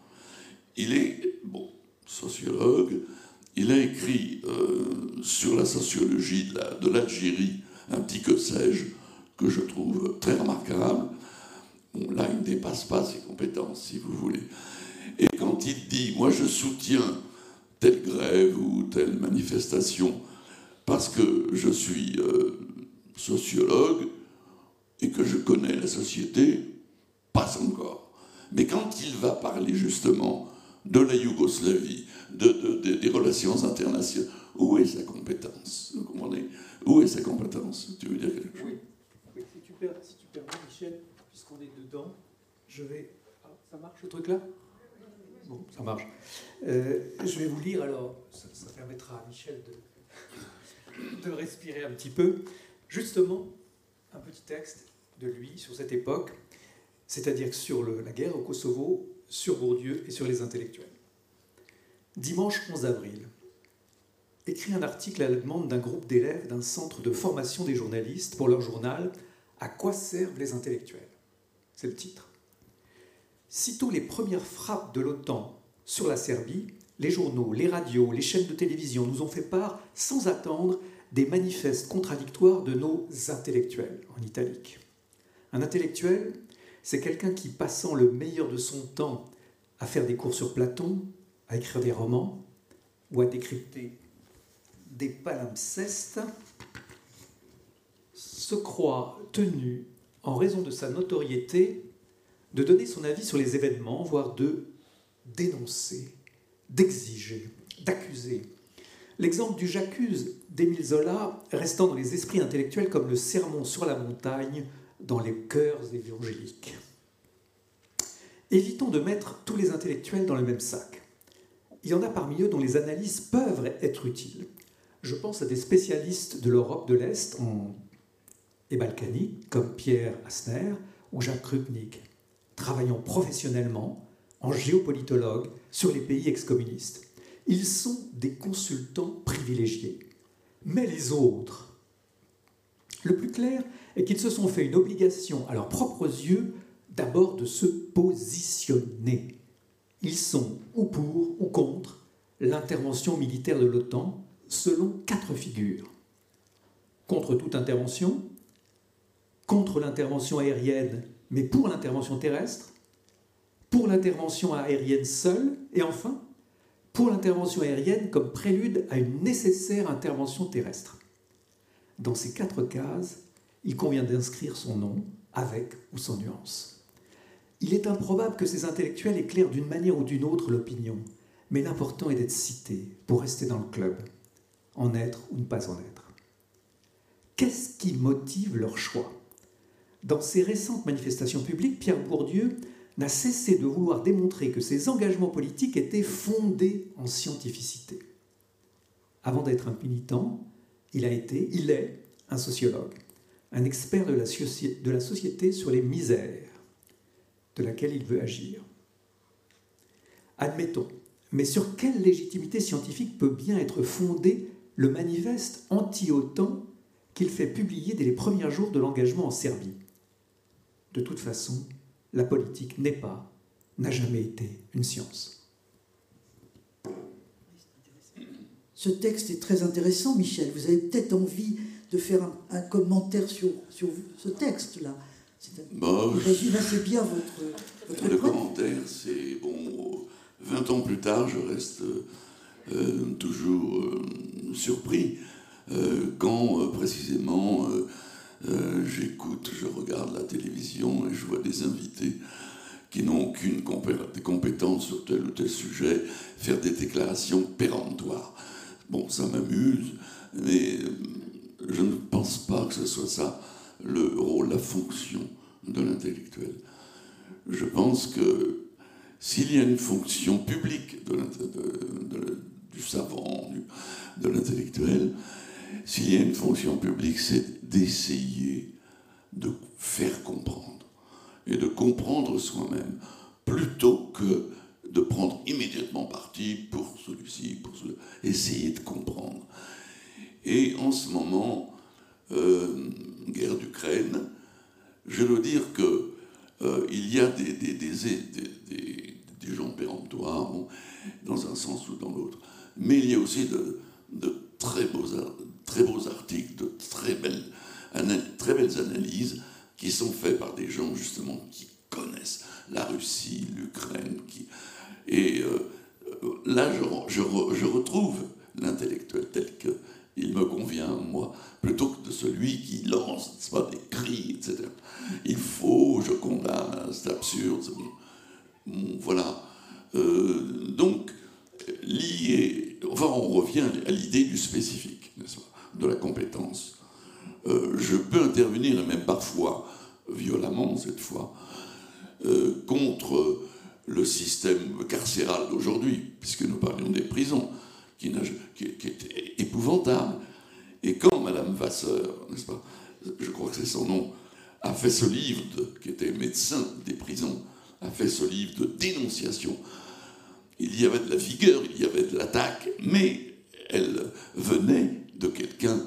il est, bon, sociologue, il a écrit euh, sur la sociologie de l'Algérie, un petit que sais-je, que je trouve très remarquable. Bon, là, il ne dépasse pas ses compétences, si vous voulez. Et quand il dit, moi je soutiens telle grève ou telle manifestation parce que je suis euh, sociologue et que je connais la société, pas encore. Mais quand il va parler justement de la Yougoslavie, de, des relations internationales, où est sa compétence? Vous comprenez? Où est sa compétence? Tu veux dire quelque chose? Oui, si, tu permets, Michel, puisqu'on est dedans, je vais. Ah, ça marche le truc là Bon, ça marche. Euh, je vais vous lire alors, ça, permettra à Michel de, de respirer un petit peu. Justement, un petit texte de lui sur cette époque, c'est-à-dire sur la guerre au Kosovo, sur Bourdieu et sur les intellectuels. Dimanche 11 avril, écrit un article à la demande d'un groupe d'élèves d'un centre de formation des journalistes pour leur journal À quoi servent les intellectuels? C'est le titre. Sitôt les premières frappes de l'OTAN sur la Serbie, les journaux, les radios, les chaînes de télévision nous ont fait part, sans attendre, des manifestes contradictoires de nos intellectuels, en italique. Un intellectuel, c'est quelqu'un qui, passant le meilleur de son temps à faire des cours sur Platon, à écrire des romans ou à décrypter des palimpsestes, se croit tenu, en raison de sa notoriété, de donner son avis sur les événements, voire de dénoncer, d'exiger, d'accuser. L'exemple du J'accuse d'Émile Zola restant dans les esprits intellectuels comme le sermon sur la montagne dans les cœurs évangéliques. Évitons de mettre tous les intellectuels dans le même sac. Il y en a parmi eux dont les analyses peuvent être utiles. Je pense à des spécialistes de l'Europe de l'Est et balkanique, comme Pierre Asner ou Jacques Krupnik, travaillant professionnellement en géopolitologue sur les pays ex-communistes. Ils sont des consultants privilégiés. Mais les autres Le plus clair est qu'ils se sont fait une obligation à leurs propres yeux d'abord de se positionner. Ils sont ou pour ou contre l'intervention militaire de l'OTAN selon quatre figures. Contre toute intervention, contre l'intervention aérienne mais pour l'intervention terrestre, pour l'intervention aérienne seule, et enfin, pour l'intervention aérienne comme prélude à une nécessaire intervention terrestre. Dans ces quatre cases, il convient d'inscrire son nom, avec ou sans nuance. Il est improbable que ces intellectuels éclairent d'une manière ou d'une autre l'opinion, mais l'important est d'être cité pour rester dans le club, en être ou ne pas en être. Qu'est-ce qui motive leur choix? Dans ses récentes manifestations publiques, Pierre Bourdieu n'a cessé de vouloir démontrer que ses engagements politiques étaient fondés en scientificité. Avant d'être un militant, il a été, il est un sociologue, un expert de la, société sur les misères de laquelle il veut agir. Admettons, mais sur quelle légitimité scientifique peut bien être fondé le manifeste anti-OTAN qu'il fait publier dès les premiers jours de l'engagement en Serbie? De toute façon, la politique n'est pas, n'a jamais été une science. Ce texte est très intéressant, Michel. Vous avez peut-être envie de faire un, commentaire sur, sur ce texte-là. Bah, résume assez bien votre, votre Le commentaire, c'est bon. 20 ans plus tard, je reste euh, toujours euh, surpris euh, quand précisément j'écoute, je regarde la télévision et je vois des invités qui n'ont aucune compétence sur tel ou tel sujet faire des déclarations péremptoires. Bon, ça m'amuse, mais je ne pense pas que ce soit ça le rôle, la fonction de l'intellectuel. Je pense que s'il y a une fonction publique du savant, de l'intellectuel, s'il y a une fonction publique, c'est d'essayer de faire comprendre et de comprendre soi-même plutôt que de prendre immédiatement parti pour celui-ci, pour celui essayer de comprendre. Et en ce moment, euh, guerre d'Ukraine, je veux dire que euh, il y a des, des, des, des gens péremptoires, dans un sens ou dans l'autre, mais il y a aussi de, de très, beaux, très beaux articles, de très belles, très belles analyses qui sont faites par des gens justement qui connaissent la Russie, l'Ukraine, qui... et euh, là je, je, je retrouve l'intellectuel tel qu'il me convient, moi, plutôt que de celui qui lance des cris, etc. Il faut, je condamne, c'est absurde. Voilà. Euh, donc, lié, enfin, on revient à l'idée du spécifique, n'est-ce pas, de la compétence. Euh, je peux intervenir, et même parfois violemment cette fois, euh, contre le système carcéral d'aujourd'hui, puisque nous parlions des prisons, qui, qui, qui est épouvantable. Et quand Madame Vasseur, n'est-ce pas, je crois que c'est son nom, a fait ce livre, qui était médecin des prisons, a fait ce livre de dénonciation, il y avait de la vigueur, il y avait de l'attaque, mais elle venait de quelqu'un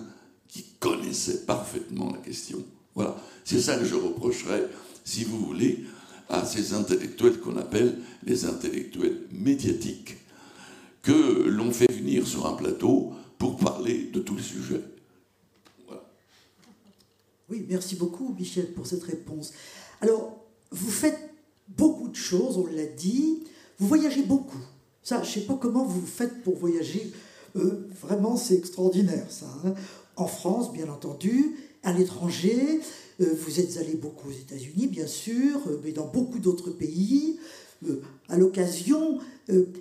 qui connaissait parfaitement la question. Voilà, c'est ça que je reprocherais, si vous voulez, à ces intellectuels qu'on appelle les intellectuels médiatiques, que l'on fait venir sur un plateau pour parler de tous les sujets. Oui, merci beaucoup, Michel, pour cette réponse. Alors, vous faites beaucoup de choses, on l'a dit. Vous voyagez beaucoup. Ça, je ne sais pas comment vous faites pour voyager. Euh, vraiment, c'est extraordinaire, ça. Hein. en France, bien entendu, à l'étranger. Euh, vous êtes allé beaucoup aux États-Unis, bien sûr, euh, mais dans beaucoup d'autres pays. À l'occasion,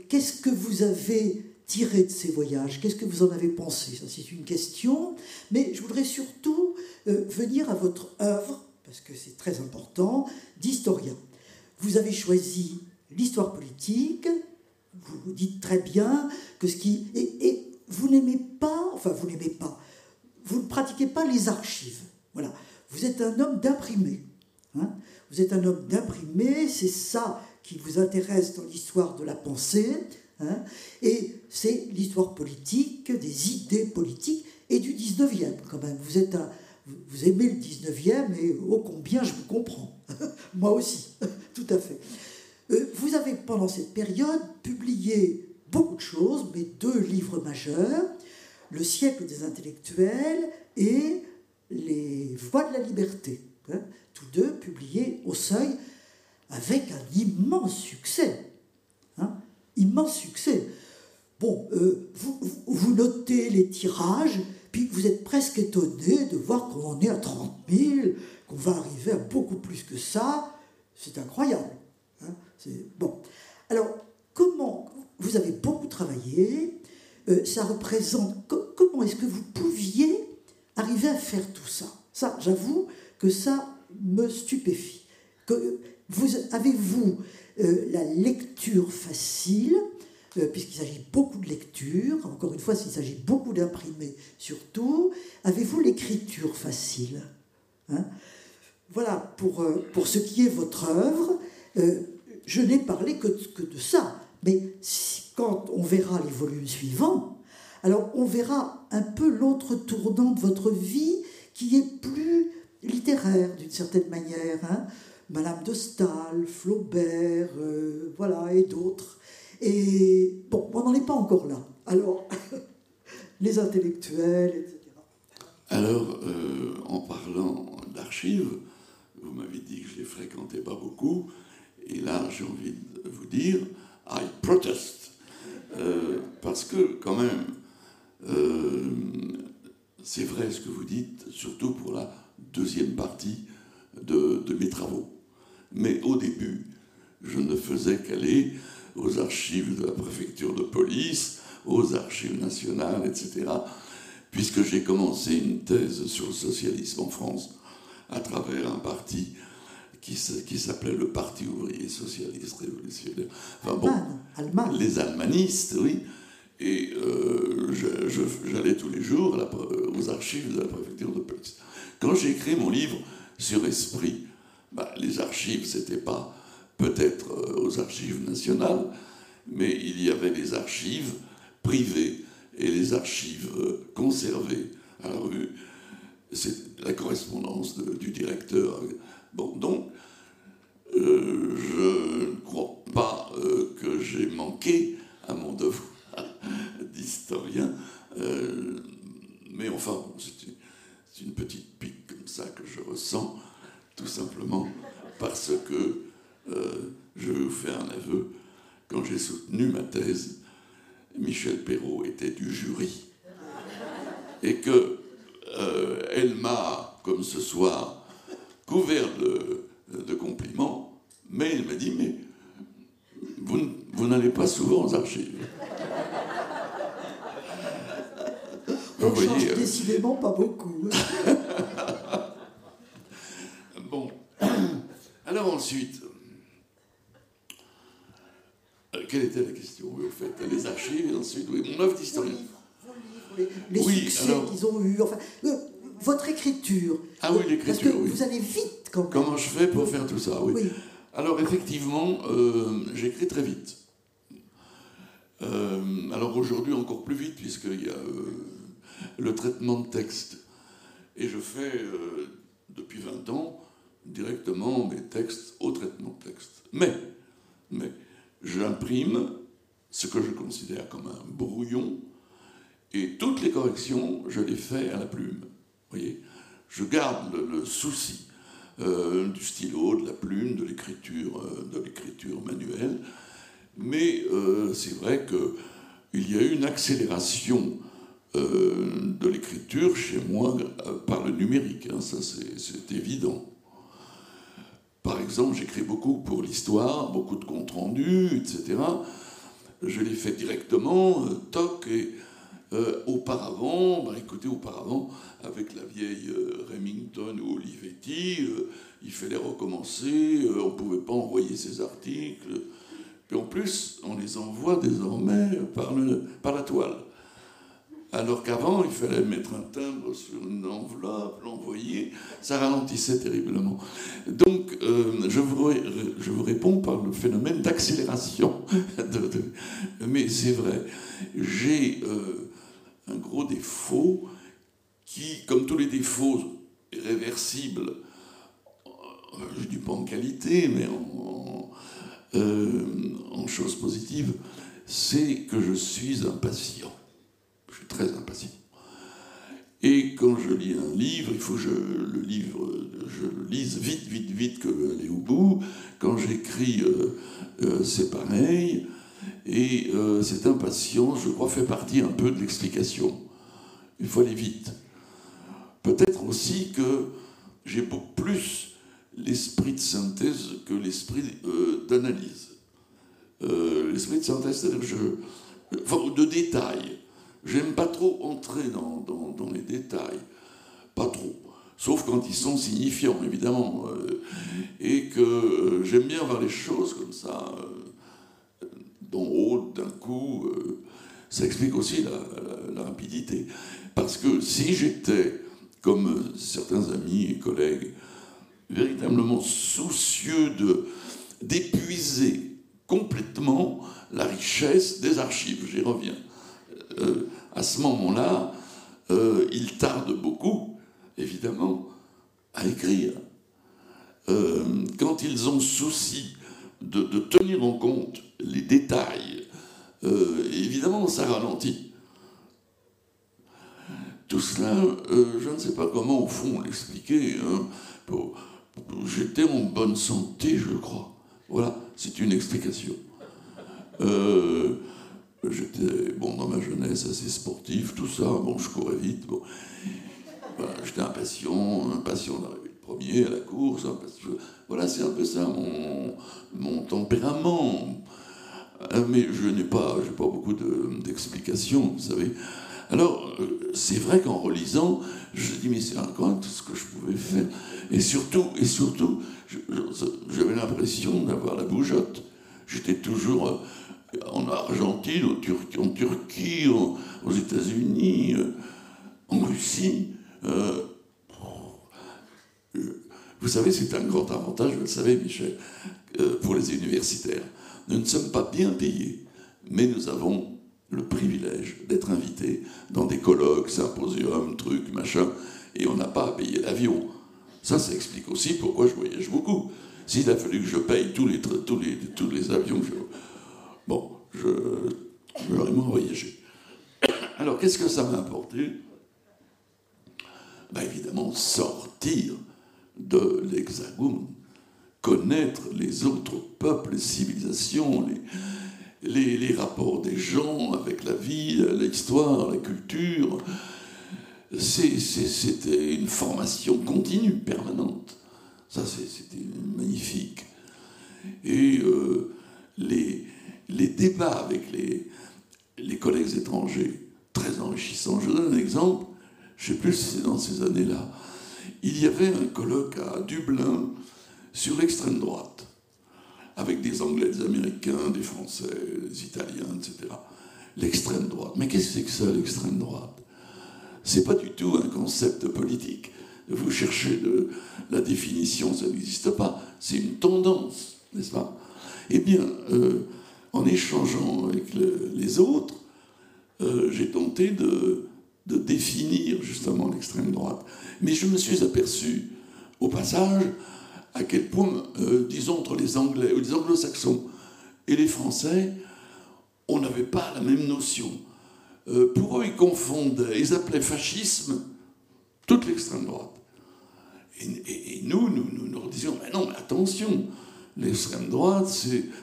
qu'est-ce que vous avez tiré de ces voyages? Qu'est-ce que vous en avez pensé? Ça, c'est une question. Mais je voudrais surtout venir à votre œuvre, parce que c'est très important, d'historien. Vous avez choisi l'histoire politique, vous dites très bien que ce qui... Et, vous n'aimez pas, enfin vous n'aimez pas, vous ne pratiquez pas les archives. Voilà. Vous êtes un homme d'imprimé. Hein. vous êtes un homme d'imprimé, c'est ça qui vous intéresse dans l'histoire de la pensée. Hein. et c'est l'histoire politique, des idées politiques et du 19e quand même. Vous, êtes vous aimez le 19e et ô combien je vous comprends. Moi aussi, tout à fait. Euh, vous avez pendant cette période publié beaucoup de choses, mais deux livres majeurs, Le siècle des intellectuels et Les voies de la liberté, hein, tous deux publiés au seuil avec un immense succès. Hein, immense succès. bon, euh, vous, notez les tirages, puis vous êtes presque étonné de voir qu'on en est à 30 000, qu'on va arriver à beaucoup plus que ça. C'est incroyable. Hein. bon. Alors, comment vous avez beaucoup travaillé euh, Ça représente. comment est-ce que vous pouviez arriver à faire tout ça? Ça, j'avoue que ça me stupéfie. Que vous avez-vous euh, la lecture facile euh, puisqu'il s'agit beaucoup de lecture, encore une fois, s'il s'agit beaucoup d'imprimer surtout, avez-vous l'écriture facile hein? Voilà, pour, euh, pour ce qui est votre œuvre, je n'ai parlé que, que, de ça, mais quand on verra les volumes suivants, alors on verra un peu l'autre tournant de votre vie qui est plus littéraire d'une certaine manière. Hein Madame de Stahl, Flaubert, voilà, et d'autres. Et bon, on n'en est pas encore là. Alors, les intellectuels, etc. Alors, euh, en parlant d'archives, vous m'avez dit que je les fréquentais pas beaucoup, et là, j'ai envie de vous dire, I protest. Euh, parce que, quand même, euh, c'est vrai ce que vous dites, surtout pour la deuxième partie de mes travaux. Mais au début, je ne faisais qu'aller aux archives de la préfecture de police, aux archives nationales, etc., puisque j'ai commencé une thèse sur le socialisme en France à travers un parti qui, s'appelait le Parti ouvrier socialiste révolutionnaire. Enfin bon, les almanistes, oui. Et euh, j'allais tous les jours aux archives de la préfecture de police. Quand j'ai écrit mon livre sur Esprit, bah, les archives, c'était pas peut-être euh, aux archives nationales, mais il y avait les archives privées et les archives euh, conservées à la rue. C'est la correspondance du directeur. Bon, donc, euh, je ne crois pas que j'ai manqué à mon devoir d'historien, mais enfin, c'est une petite pique comme ça que je ressens, tout simplement parce que euh, je vais vous faire un aveu. Quand j'ai soutenu ma thèse, Michel Perrault était du jury. Et que euh, elle m'a, comme ce soir, couvert de, compliments, mais elle m'a dit Mais vous, vous n'allez pas souvent aux archives. On change euh, décidément pas beaucoup. bon. Alors ensuite, euh, quelle était la question oui, au fait Les archives, et ensuite, oui, mon œuvre d'historien. Les, les succès qu'ils ont eus, enfin, euh, votre écriture. Ah oui, l'écriture, oui. Vous allez vite quand même. Comment je fais pour faire tout ça, oui. Alors, effectivement, euh, j'écris très vite. alors aujourd'hui, encore plus vite, puisqu'il y a le traitement de texte. Et je fais, depuis 20 ans, directement mes textes au traitement de texte. Mais, j'imprime ce que je considère comme un brouillon, et toutes les corrections, je les fais à la plume. voyez Je garde le, souci euh, du stylo, de la plume, de l'écriture, euh, manuelle, mais euh, c'est vrai qu'il y a eu une accélération de l'écriture chez moi par le numérique, hein, ça c'est évident. Par exemple, j'écris beaucoup pour l'histoire, beaucoup de comptes rendus, etc. Je les fais directement, euh, toc, et euh, auparavant, bah, écoutez, auparavant, avec la vieille euh, Remington ou Olivetti, il fallait recommencer, on ne pouvait pas envoyer ces articles. Et en plus, on les envoie désormais par la toile. Alors qu'avant, il fallait mettre un timbre sur une enveloppe, l'envoyer, ça ralentissait terriblement. Donc, euh, je, vous, réponds par le phénomène d'accélération. mais c'est vrai, j'ai euh, un gros défaut qui, comme tous les défauts réversibles, euh, je ne dis pas en qualité, mais en, en chose positive, c'est que je suis impatient très impatient. Et quand je lis un livre, il faut que je le, livre, je le lise vite, vite, vite, que aller au bout. Quand j'écris, euh, euh, c'est pareil. Et cette impatience, je crois, fait partie un peu de l'explication. Il faut aller vite. Peut-être aussi que j'ai beaucoup plus l'esprit de synthèse que l'esprit d'analyse. l'esprit de synthèse, c'est-à-dire que je, de détail. J'aime pas trop entrer dans, les détails, pas trop, sauf quand ils sont signifiants, évidemment, euh, et que euh, j'aime bien voir les choses comme ça, euh, d'en haut, d'un coup. ça explique aussi la, rapidité. Parce que si j'étais, comme certains amis et collègues, véritablement soucieux de d'épuiser complètement la richesse des archives, j'y reviens euh, à ce moment-là, euh, ils tardent beaucoup, évidemment, à écrire. Euh, quand ils ont souci de, tenir en compte les détails, évidemment, ça ralentit. Tout cela, je ne sais pas comment, au fond, l'expliquer. Hein. J'étais en bonne santé, je crois. Voilà, c'est une explication. J'étais, bon, dans ma jeunesse, assez sportif, tout ça. Bon, je courais vite. Bon. j'étais impatient, impatient d'arriver premier à la course. Voilà, c'est un peu ça mon, mon tempérament. Euh, mais je n'ai pas, pas beaucoup d'explications, vous savez. Alors, euh, c'est vrai qu'en relisant, je me dis, mais c'est encore tout ce que je pouvais faire. Et surtout, et surtout j'avais l'impression d'avoir la bougeotte. J'étais toujours euh, en Argentine, en Turquie, aux États-Unis, euh, en Russie. Euh, vous savez, c'est un grand avantage, vous le savez, Michel, euh, pour les universitaires. Nous ne sommes pas bien payés, mais nous avons le privilège d'être invités dans des colloques, symposiums, trucs, machin, et on n'a pas à payer l'avion. Ça, ça explique aussi pourquoi je voyage beaucoup. S'il a fallu que je paye tous les, tous les, tous les avions que je Bon, je, je voyager. Alors, qu'est-ce que ça m'a apporté? Ben, Évidemment, sortir de l'hexagone, connaître les autres peuples, les civilisations, les, les, rapports des gens avec la vie, l'histoire, la culture. C'était une formation continue, permanente. Ça, c'était magnifique. Et euh, les, les débats avec les, collègues étrangers, très enrichissants. Je donne un exemple, je ne sais plus si c'est dans ces années-là. Il y avait un colloque à Dublin sur l'extrême droite, avec des Anglais, des Américains, des Français, des Italiens, etc. L'extrême droite. Mais qu'est-ce que c'est que ça, l'extrême droite? C'est pas du tout un concept politique. Vous cherchez la définition, ça n'existe pas. C'est une tendance, n'est-ce pas? Eh bien, euh, en échangeant avec les autres, euh, j'ai tenté de, définir justement l'extrême droite. Mais je me suis aperçu au passage à quel point, euh, disons, entre les Anglais ou les Anglo-Saxons et les Français, on n'avait pas la même notion. Euh, pour eux, ils confondaient, ils appelaient fascisme toute l'extrême droite. Et, nous, nous, nous, nous disions, mais non, mais attention, l'extrême droite,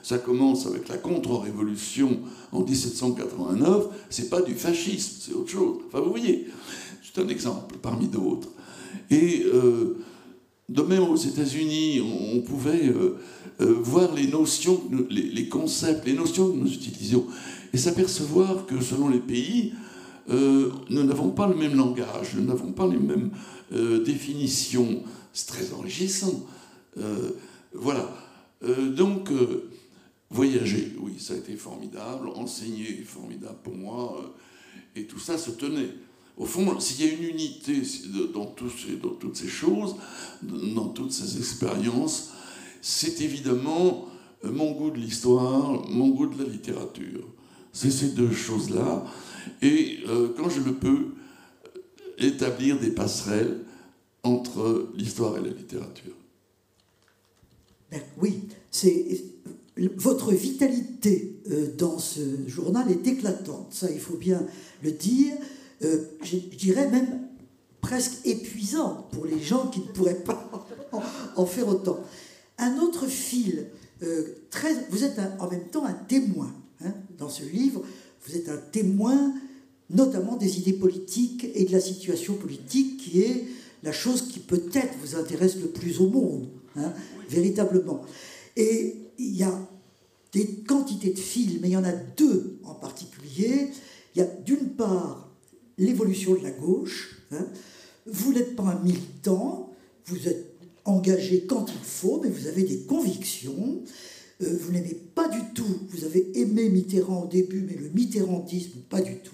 ça commence avec la contre-révolution en 1789, c'est pas du fascisme, c'est autre chose. Enfin, vous voyez, c'est un exemple parmi d'autres. Et euh, de même aux États-Unis, on, pouvait euh, euh, voir les notions, les, les, concepts, les notions que nous utilisions, et s'apercevoir que selon les pays, nous n'avons pas le même langage, nous n'avons pas les mêmes définitions. C'est très enrichissant. voilà. Euh, donc, euh, voyager, oui, ça a été formidable. Enseigner, formidable pour moi. Euh, et tout ça se tenait. Au fond, s'il y a une unité dans, dans toutes ces choses, dans toutes ces expériences, c'est évidemment mon goût de l'histoire, mon goût de la littérature. C'est ces deux choses-là. Et quand je le peux, établir des passerelles entre l'histoire et la littérature. Oui, c'est votre vitalité euh, dans ce journal est éclatante, ça il faut bien le dire. Euh, je dirais même presque épuisante pour les gens qui ne pourraient pas en faire autant. Un autre fil, euh, très, vous êtes en même temps un témoin. Hein. dans ce livre, vous êtes un témoin notamment des idées politiques et de la situation politique qui est la chose qui peut-être vous intéresse le plus au monde, hein, véritablement. Et il y a des quantités de films, mais il y en a deux en particulier. Il y a d'une part l'évolution de la gauche. Hein. Vous n'êtes pas un militant, vous êtes engagé quand il faut, mais vous avez des convictions. Euh, vous n'aimez pas du tout, vous avez aimé Mitterrand au début, mais le mitterrandisme, pas du tout.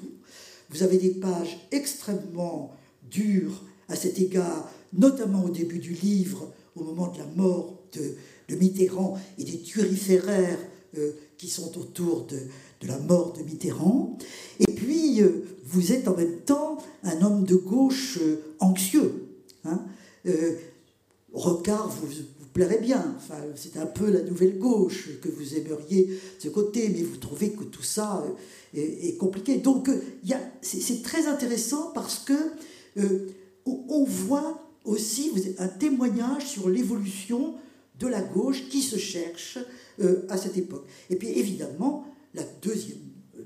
Vous avez des pages extrêmement dures à cet égard, notamment au début du livre, au moment de la mort de, Mitterrand et des turiféraires euh, qui sont autour de, la mort de Mitterrand. Et puis, euh, vous êtes en même temps un homme de gauche euh, anxieux. Hein. Rocard vous, vous plairait bien. Enfin, c'est un peu la nouvelle gauche que vous aimeriez de ce côté, mais vous trouvez que tout ça est, compliqué. Donc, c'est très intéressant parce que on voit aussi un témoignage sur l'évolution de la gauche qui se cherche euh, à cette époque. Et puis évidemment, la deuxième,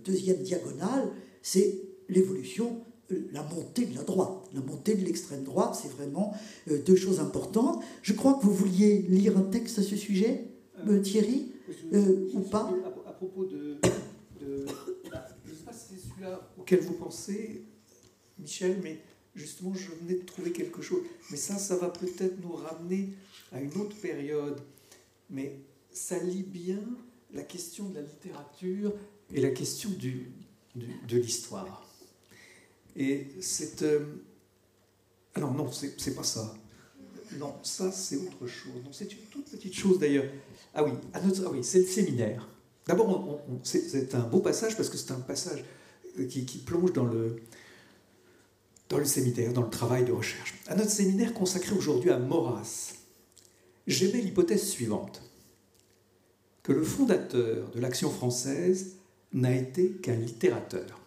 deuxième diagonale, c'est l'évolution, euh, la montée de la droite. La montée de l'extrême droite, c'est vraiment euh, deux choses importantes. Je crois que vous vouliez lire un texte à ce sujet, Thierry, ou pas à, propos de... de je ne sais pas si c'est celui-là auquel vous pensez, Michel, mais justement, je venais de trouver quelque chose. Mais ça, ça va peut-être nous ramener à une autre période. Mais ça lie bien la question de la littérature et la question de l'histoire. Et c'est... Euh... Alors non, c'est pas ça. Non, ça c'est autre chose. Non, c'est une toute petite chose d'ailleurs. Ah oui, ah oui c'est le séminaire. D'abord, c'est un beau passage parce que c'est un passage qui, qui plonge dans le, dans le séminaire, dans le travail de recherche. À notre séminaire consacré aujourd'hui à Maurras, j'aimais l'hypothèse suivante que le fondateur de l'action française n'a été qu'un littérateur,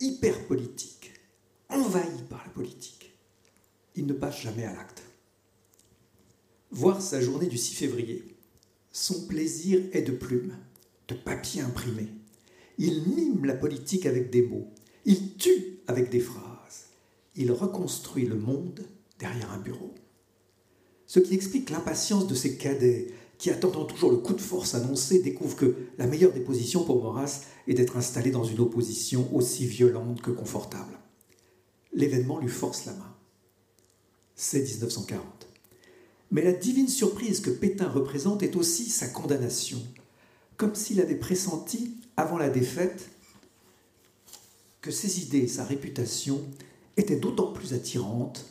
hyper politique, envahi par la politique. Il ne passe jamais à l'acte. Voir sa journée du 6 février, son plaisir est de plumes, de papier imprimé. Il mime la politique avec des mots, il tue avec des phrases. Il reconstruit le monde derrière un bureau. Ce qui explique l'impatience de ces cadets qui, attendant toujours le coup de force annoncé, découvrent que la meilleure des positions pour Maurras est d'être installé dans une opposition aussi violente que confortable. L'événement lui force la main. C'est 1940. Mais la divine surprise que Pétain représente est aussi sa condamnation, comme s'il avait pressenti, avant la défaite, que ses idées et sa réputation étaient d'autant plus attirantes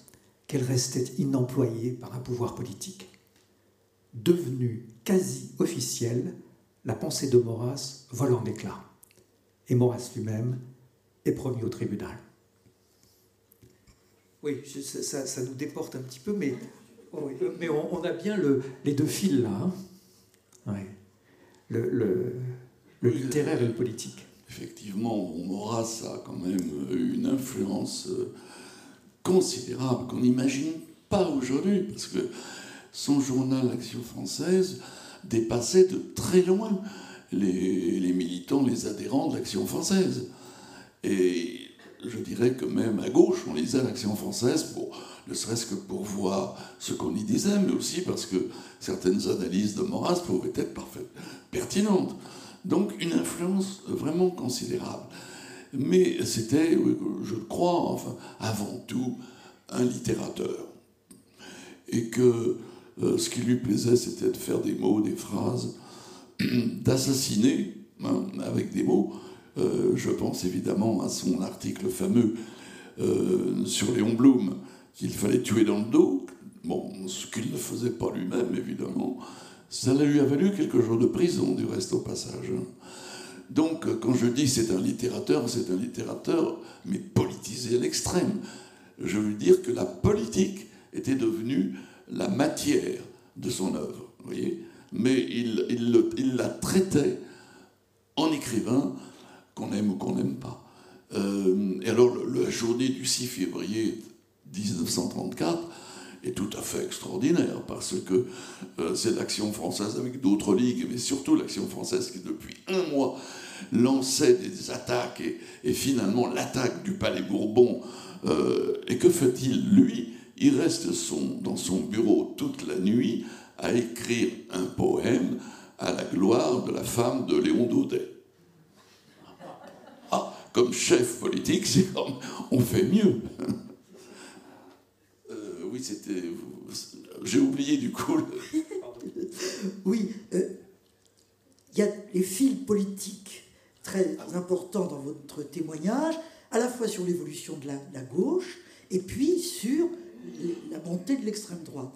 qu'elles restaient inemployées par un pouvoir politique. Devenue quasi officielle, la pensée de Maurras vole en éclats. Et Maurras lui-même est promis au tribunal. Oui, ça, nous déporte un petit peu, mais, mais on, a bien le, les deux fils là. Hein. Le, le littéraire et le politique effectivement, Maurras a quand même une influence euh, considérable qu'on n'imagine pas aujourd'hui, parce que son journal Action française dépassait de très loin les, militants, les adhérents de l'Action française. Et je dirais que même à gauche, on lisait l'Action française, pour, ne serait-ce que pour voir ce qu'on y disait, mais aussi parce que certaines analyses de Maurras pouvaient être pertinentes. Donc une influence vraiment considérable. Mais c'était, je crois, enfin, avant tout, un littérateur. Et que euh, ce qui lui plaisait, c'était de faire des mots, des phrases, d'assassiner hein, avec des mots. Euh, je pense évidemment à son article fameux euh, sur Léon Blum, qu'il fallait tuer dans le dos. Bon, ce qu'il ne faisait pas lui-même, évidemment. Ça lui a valu quelques jours de prison, du reste au passage. Donc, quand je dis c'est un littérateur, c'est un littérateur, mais politisé à l'extrême. Je veux dire que la politique était devenue la matière de son œuvre, voyez mais il, il, la traitait en écrivain, qu'on aime ou qu'on n'aime pas. Euh, et alors, la journée du 6 février 1934 est tout à fait extraordinaire parce que euh, c'est l'action française avec d'autres ligues, mais surtout l'action française qui depuis un mois lançait des attaques et, finalement l'attaque du Palais Bourbon. Euh, et que fait-il? Lui Il reste dans son bureau toute la nuit à écrire un poème à la gloire de la femme de Léon Daudet. Ah, comme chef politique, c'est on fait mieux. Oui, c'était. J'ai oublié du coup. oui, euh, il y a les fils politiques très importants dans votre témoignage, à la fois sur l'évolution de la, gauche et puis sur la montée de l'extrême droite.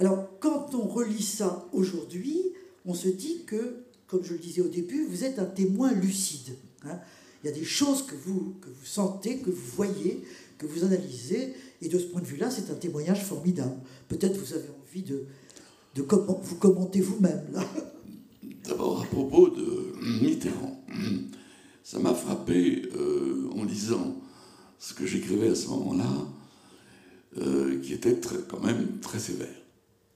Alors, quand on relit ça aujourd'hui, on se dit que, comme je le disais au début, vous êtes un témoin lucide. Hein. Il y a des choses que vous, que vous sentez, que vous voyez, que vous analysez, et de ce point de vue-là, c'est un témoignage formidable. Peut-être vous avez envie de, vous commenter vous-même, là. D'abord, à propos de Mitterrand, ça m'a frappé euh, en lisant ce que j'écrivais à ce moment-là, euh, qui était quand même très sévère.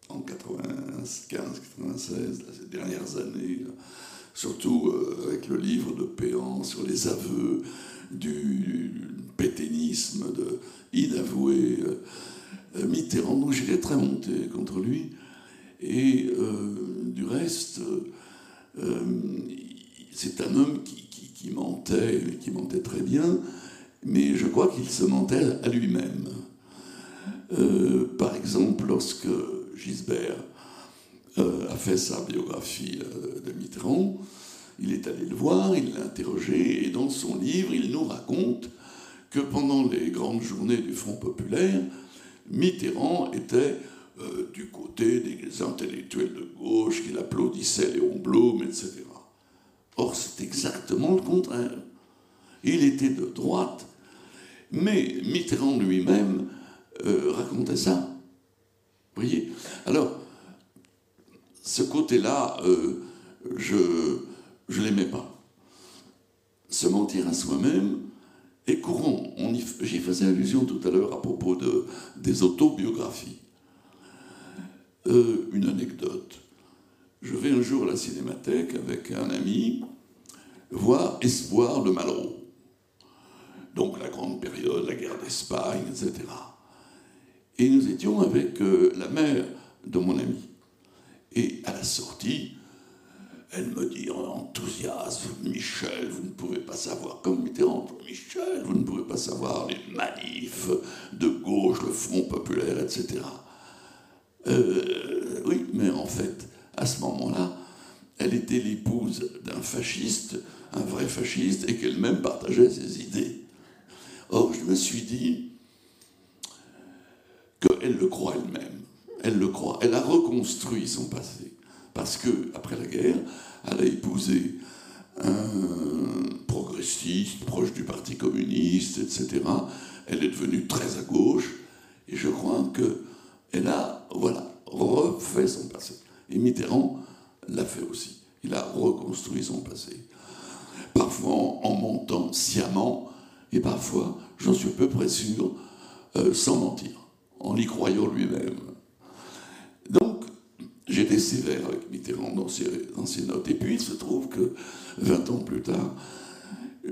En 95, 96, ces dernières années, surtout euh, avec le livre de Péan sur les aveux du, péténisme, de inavoué Mitterrand. Donc j'étais très monté contre lui. Et du reste, c'est un homme qui, qui, mentait, qui mentait très bien, mais je crois qu'il se mentait à lui-même. Euh, par exemple, lorsque Gisbert euh, a fait sa biographie euh, de Mitterrand, il est allé le voir, il l'a interrogé, et dans son livre, il nous raconte que pendant les grandes journées du Front populaire, Mitterrand était du côté des intellectuels de gauche, qu'il applaudissait Léon Blum, etc. Or, c'est exactement le contraire. Il était de droite, mais Mitterrand lui-même euh, racontait ça. Vous voyez? Alors, ce côté-là, euh, je ne l'aimais pas. Se mentir à soi-même est courant. J'y faisais allusion tout à l'heure à propos de, des autobiographies. Euh, une anecdote. Je vais un jour à la cinémathèque avec un ami voir Espoir de Malraux. Donc la grande période, la guerre d'Espagne, etc. Et nous étions avec euh, la mère de mon ami. Et à la sortie, elle me dit en enthousiasme Michel, vous ne pouvez pas savoir, comme Mitterrand, Michel, vous ne pouvez pas savoir les manifs de gauche, le Front populaire, etc. Euh, oui, mais en fait, à ce moment-là, elle était l'épouse d'un fasciste, un vrai fasciste, et qu'elle-même partageait ses idées. Or, je me suis dit qu'elle le croit elle-même. Elle le croit. Elle a reconstruit son passé. Parce que, après la guerre, elle a épousé un progressiste, proche du Parti communiste, etc. Elle est devenue très à gauche. Et je crois qu'elle a, voilà, refait son passé. Et Mitterrand l'a fait aussi. Il a reconstruit son passé. Parfois en montant sciemment, et parfois, j'en suis peu près sûr, euh, sans mentir, en y croyant lui-même. Donc, j'étais sévère avec Mitterrand dans ses, notes. Et puis, il se trouve que 20 ans plus tard,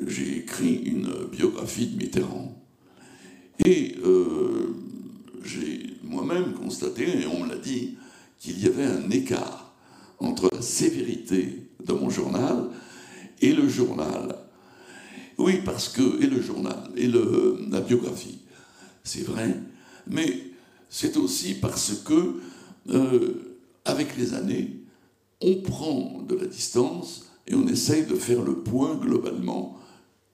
j'ai écrit une biographie de Mitterrand. Et euh, j'ai moi-même constaté, et on me l'a dit, qu'il y avait un écart entre la sévérité de mon journal et le journal. Oui, parce que, et le journal, et la biographie, c'est vrai, mais c'est aussi parce que, euh, avec les années, on prend de la distance et on essaye de faire le point globalement.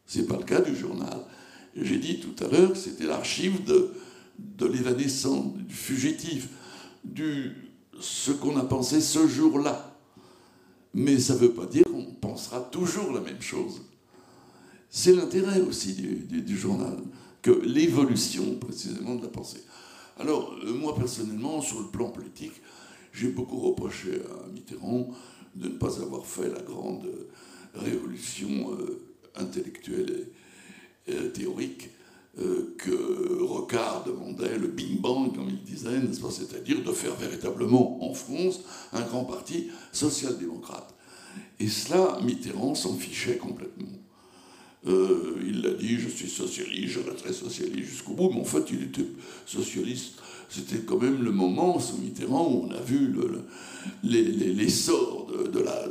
Ce n'est pas le cas du journal. J'ai dit tout à l'heure que c'était l'archive de, de l'évanescent, du fugitif, du ce qu'on a pensé ce jour-là. Mais ça ne veut pas dire qu'on pensera toujours la même chose. C'est l'intérêt aussi du, journal, que l'évolution précisément de la pensée. Alors, euh, moi personnellement, sur le plan politique, j'ai beaucoup reproché à Mitterrand de ne pas avoir fait la grande révolution euh, intellectuelle et, théorique euh, que Rocard demandait, le Big Bang, comme il disait, c'est-à-dire de faire véritablement en France un grand parti social-démocrate. Et cela, Mitterrand s'en fichait complètement. Euh, il l'a dit, je suis socialiste, je resterai socialiste jusqu'au bout, mais en fait, il était socialiste. C'était quand même le moment, sous Mitterrand, où on a vu l'essor de, de, la,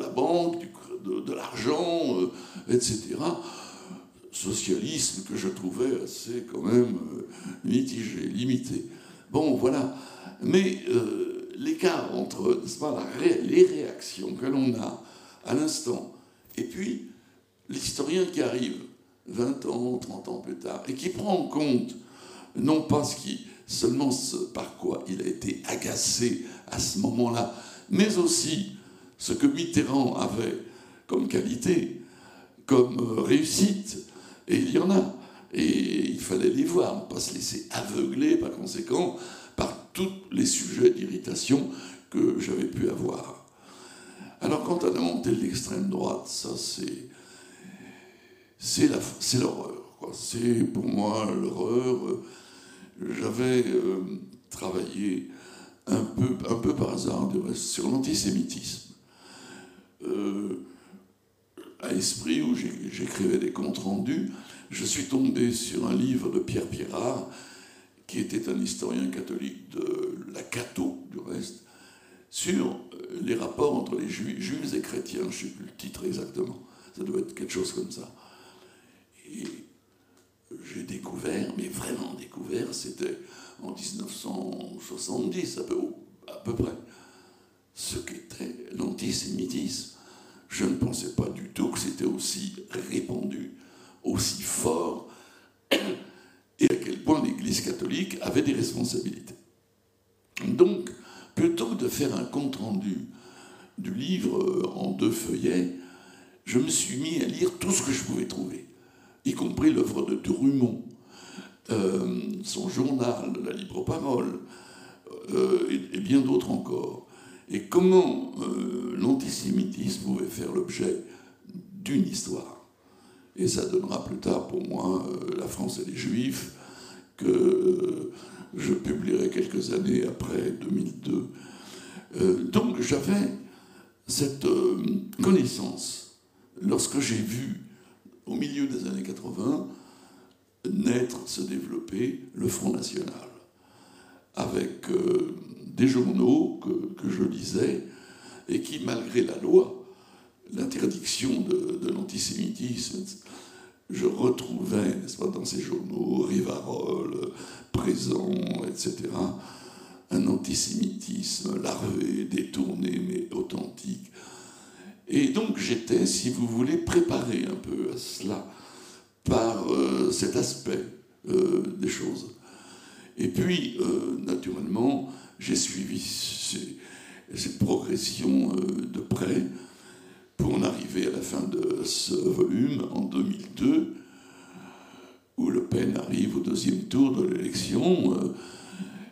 la, banque, de, l'argent, euh, etc. Socialisme que je trouvais assez quand même euh, mitigé, limité. Bon, voilà. Mais l'écart entre pas, les réactions que l'on a à l'instant et puis l'historien qui arrive 20 ans, 30 ans plus tard, et qui prend en compte non pas ce qui, seulement ce par quoi il a été agacé à ce moment-là, mais aussi ce que Mitterrand avait comme qualité, comme euh, réussite, et il y en a, et il fallait les voir, ne pas se laisser aveugler par conséquent par tous les sujets d'irritation que j'avais pu avoir. Alors quant à la montée de l'extrême droite, ça c'est c'est l'horreur. C'est pour moi l'horreur. J'avais euh, travaillé un peu, un peu par hasard sur l'antisémitisme. Euh, à Esprit, où j'écrivais des comptes rendus, je suis tombé sur un livre de Pierre Pirard, qui était un historien catholique de la Cato, du reste, sur les rapports entre les juifs et chrétiens. Je ne sais plus le titre exactement. Ça doit être quelque chose comme ça. Découvert, mais vraiment découvert, c'était en 1970 à peu, près, ce qu'était l'antisémitisme. Je ne pensais pas du tout que c'était aussi répandu, aussi fort, et à quel point l'Église catholique avait des responsabilités. Donc, plutôt que de faire un compte-rendu du livre en deux feuillets, je me suis mis à lire tout ce que je pouvais trouver y compris l'œuvre de Drummond, euh, son journal, la libre parole, euh, et, bien d'autres encore. Et comment euh, l'antisémitisme pouvait faire l'objet d'une histoire? Et ça donnera plus tard pour moi La France et les Juifs, que je publierai quelques années après 2002. donc j'avais cette connaissance lorsque j'ai vu au milieu des années 80, naître, se développer le Front National, avec euh, des journaux que, je lisais et qui, malgré la loi, l'interdiction de, l'antisémitisme, je retrouvais, n'est-ce pas, dans ces journaux, Rivarol, Présent, etc., un antisémitisme larvé, détourné, mais authentique, et donc j'étais, si vous voulez, préparé un peu à cela par euh, cet aspect euh, des choses. Et puis, euh, naturellement, j'ai suivi cette progression de près pour en arriver à la fin de ce volume en 2002, où Le Pen arrive au deuxième tour de l'élection.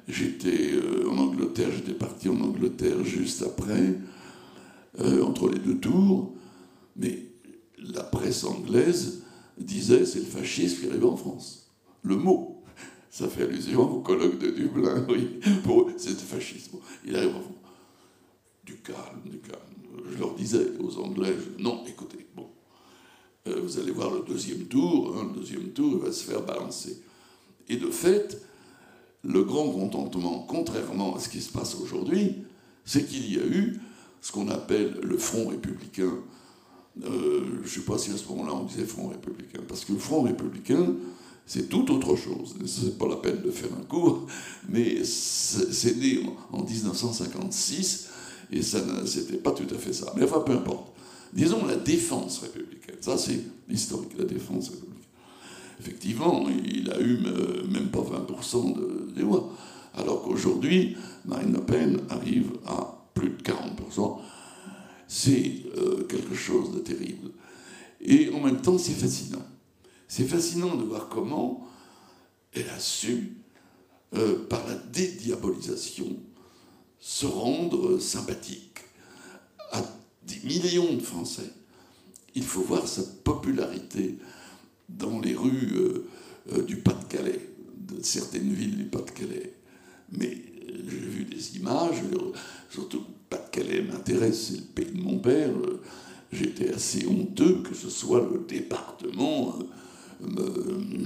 J'étais en Angleterre, j'étais parti en Angleterre juste après. Euh, entre les deux tours, mais la presse anglaise disait c'est le fascisme qui arrive en France. Le mot, ça fait allusion au colloque de Dublin, oui, pour c'est le fascisme. Il arrive en France. Du calme, du calme. Je leur disais aux Anglais, non, écoutez, bon, euh, vous allez voir le deuxième tour, hein, le deuxième tour, il va se faire balancer. Et de fait, le grand contentement, contrairement à ce qui se passe aujourd'hui, c'est qu'il y a eu ce qu'on appelle le Front républicain. Euh, je ne sais pas si à ce moment-là on disait Front républicain, parce que le Front républicain, c'est tout autre chose. Ce n'est pas la peine de faire un cours, mais c'est né en 1956 et ça n'était pas tout à fait ça. Mais enfin, peu importe. Disons la défense républicaine. Ça, c'est l'historique, la défense républicaine. Effectivement, il a eu même pas 20% de, des voix. Alors qu'aujourd'hui, Marine Le Pen arrive à plus de 40%, c'est euh, quelque chose de terrible. Et en même temps, c'est fascinant. C'est fascinant de voir comment elle a su, euh, par la dédiabolisation, se rendre sympathique à des millions de Français. Il faut voir sa popularité dans les rues du Pas-de-Calais, de certaines villes du Pas-de-Calais. Mais j'ai vu des images, surtout Pas-de-Calais m'intéresse, c'est le pays de mon père. J'étais assez honteux que ce soit le département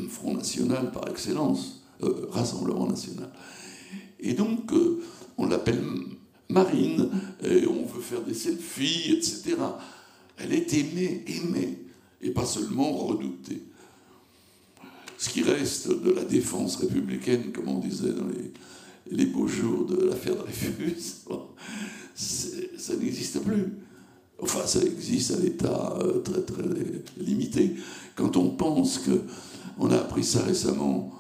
Front National par excellence, Rassemblement National. Et donc, on l'appelle Marine, et on veut faire des selfies, etc. Elle est aimée, aimée, et pas seulement redoutée. Ce qui reste de la défense républicaine, comme on disait dans les, beaux jours de l'affaire Dreyfus, ça n'existe plus. Enfin, ça existe à l'état euh, très très limité. Quand on pense que, on a appris ça récemment,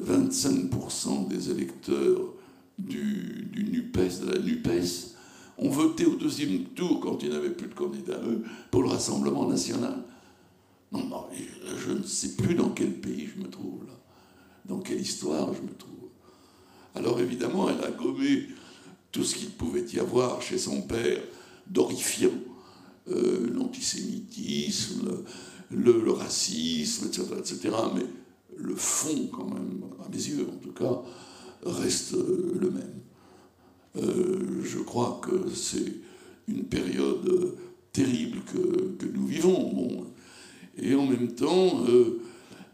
25% des électeurs du, du NUPES, de la NUPES, ont voté au deuxième tour, quand il n'y avait plus de candidats eux, pour le Rassemblement national. Non, non, je ne sais plus dans quel pays je me trouve dans quelle histoire je me trouve. Alors évidemment, elle a gommé tout ce qu'il pouvait y avoir chez son père d'horrifiant, euh, l'antisémitisme, le, racisme, etc., etc. Mais le fond, quand même, à mes yeux en tout cas, reste le même. Euh, je crois que c'est une période terrible que, nous vivons. Et en même temps, euh,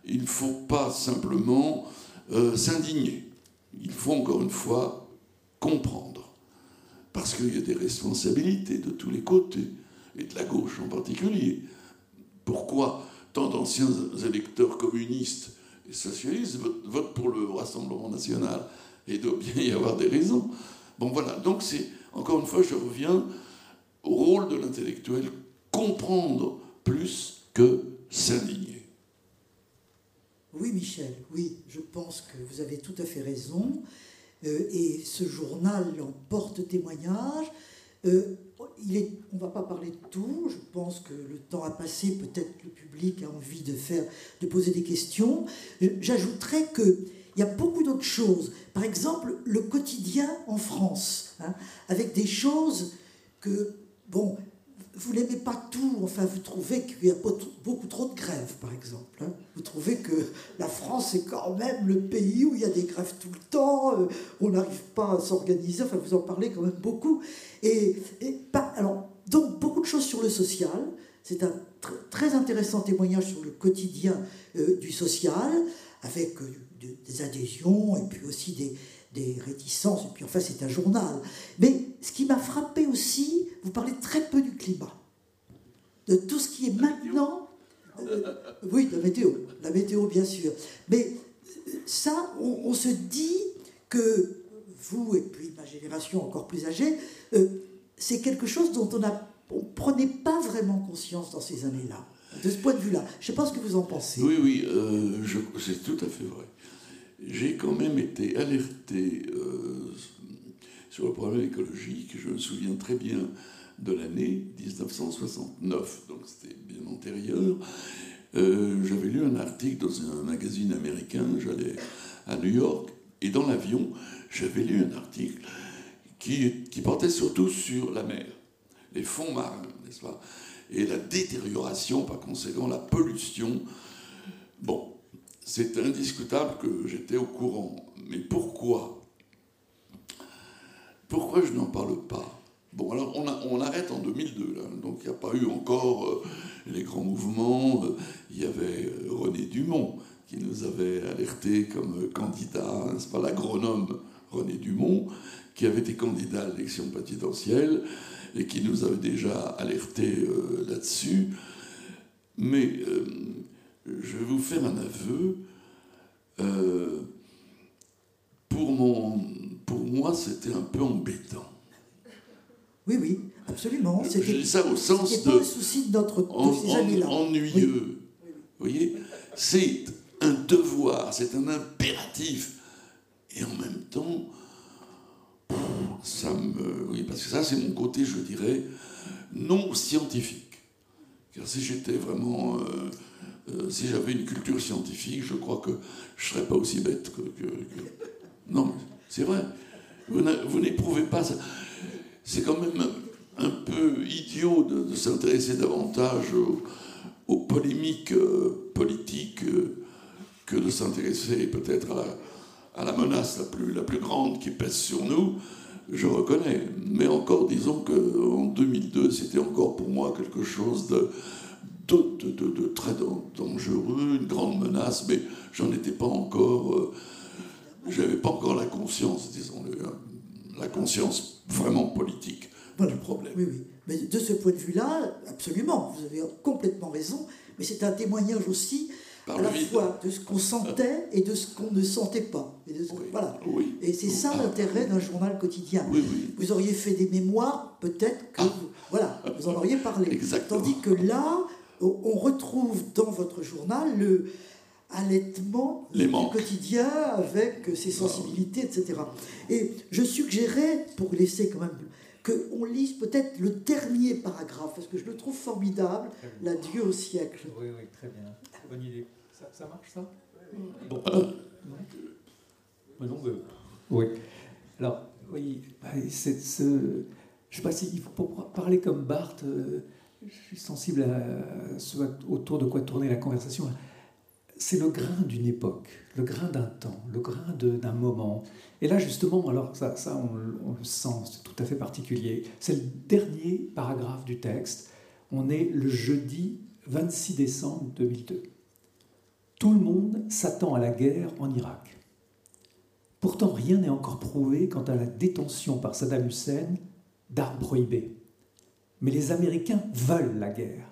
il ne faut pas simplement euh, s'indigner. Il faut encore une fois comprendre. Parce qu'il y a des responsabilités de tous les côtés, et de la gauche en particulier. Pourquoi tant d'anciens électeurs communistes et socialistes votent pour le Rassemblement national? Il doit bien y avoir des raisons. Bon voilà, donc c'est, encore une fois, je reviens au rôle de l'intellectuel, comprendre plus que s'indigner. Oui, Michel, oui, je pense que vous avez tout à fait raison. Euh, et ce journal en porte témoignage. Euh, on ne va pas parler de tout. Je pense que le temps a passé. Peut-être le public a envie de faire, de poser des questions. Euh, j'ajouterais que il y a beaucoup d'autres choses. Par exemple, le quotidien en France, hein, avec des choses que, bon, vous n'aimez pas tout, enfin, vous trouvez qu'il y a beaucoup trop de grèves, par exemple. Hein. Vous trouvez que la France est quand même le pays où il y a des grèves tout le temps, euh, on n'arrive pas à s'organiser, enfin, vous en parlez quand même beaucoup. Et, alors, donc, beaucoup de choses sur le social. C'est un très intéressant témoignage sur le quotidien euh, du social, avec euh, des adhésions et puis aussi des, des réticences. Et puis enfin, c'est un journal. Mais ce qui m'a frappé aussi, vous parlez très peu du climat, de tout ce qui est maintenant. Euh, oui, la météo, la météo bien sûr. Mais ça, on, se dit que vous et puis ma génération encore plus âgée, euh, c'est quelque chose dont on ne prenait pas vraiment conscience dans ces années-là. De ce point de vue-là, je ne sais pas ce que vous en pensez. Oui, oui, euh, c'est tout à fait vrai j'ai quand même été alerté euh, sur le problème écologique. Je me souviens très bien de l'année 1969, donc c'était bien antérieur. Euh, j'avais lu un article dans un magazine américain, j'allais à New York, et dans l'avion, j'avais lu un article qui, qui portait surtout sur la mer, les fonds marins, n'est-ce pas Et la détérioration, par conséquent, la pollution. Bon, c'est indiscutable que j'étais au courant. Mais pourquoi? Pourquoi je n'en parle pas? Bon, alors on, arrête en 2002, donc il n'y a pas eu encore euh, les grands mouvements. Euh, il y avait euh, René Dumont qui nous avait alerté comme candidat, c'est pas l'agronome René Dumont, qui avait été candidat à l'élection présidentielle et qui nous avait déjà alerté là-dessus. Mais je vais vous faire un aveu. Euh, pour, mon, pour moi, c'était un peu embêtant. Oui, oui, absolument. Je dis ça au sens de. Pas souci de notre de Ennuyeux. Vous voyez C'est un devoir, c'est un impératif. Et en même temps, ça me. Oui, parce que ça, c'est mon côté, je dirais, non scientifique. Car si j'étais vraiment. Euh, si j'avais une culture scientifique, je crois que je ne serais pas aussi bête que. Non, c'est vrai. Vous n'éprouvez pas ça. C'est quand même un peu idiot de, s'intéresser davantage aux, polémiques euh, politiques que de s'intéresser peut-être à la menace la plus, la plus grande qui pèse sur nous, je reconnais. Mais encore, disons qu'en 2002, c'était encore pour moi quelque chose de, de, de, de, très dangereux, une grande menace, mais j'en étais pas encore. Euh, j'avais pas encore la conscience, disons-le, hein, la conscience vraiment politique du problème. Oui, oui. Mais de ce point de vue-là, absolument, vous avez complètement raison, mais c'est un témoignage aussi à la fois de ce qu'on sentait et de ce qu'on ne sentait pas. Et, voilà. et c'est ça ah. l'intérêt d'un journal quotidien. Vous auriez fait des mémoires, peut-être que ah. vous, voilà, vous en auriez parlé. Tandis que là, on retrouve dans votre journal le allaitement du quotidien avec ses sensibilités, etc. Et je suggérais, pour laisser quand même qu'on lise peut-être le dernier paragraphe, parce que je le trouve formidable, l'adieu au siècle. Oui, oui, très bien. Bonne idée. Ça, marche, ça? Bon. Non, non oui. Alors, oui, bah, c'est ce... je ne sais pas si, pour parler comme Barthes, euh, je suis sensible à ce autour de quoi tourner la conversation. C'est le grain d'une époque, le grain d'un temps, le grain d'un moment. Et là, justement, alors ça, on le sent, c'est tout à fait particulier. C'est le dernier paragraphe du texte. On est le jeudi 26 décembre 2002. Tout le monde s'attend à la guerre en Irak. Pourtant, rien n'est encore prouvé quant à la détention par Saddam Hussein d'armes prohibées. Mais les Américains veulent la guerre.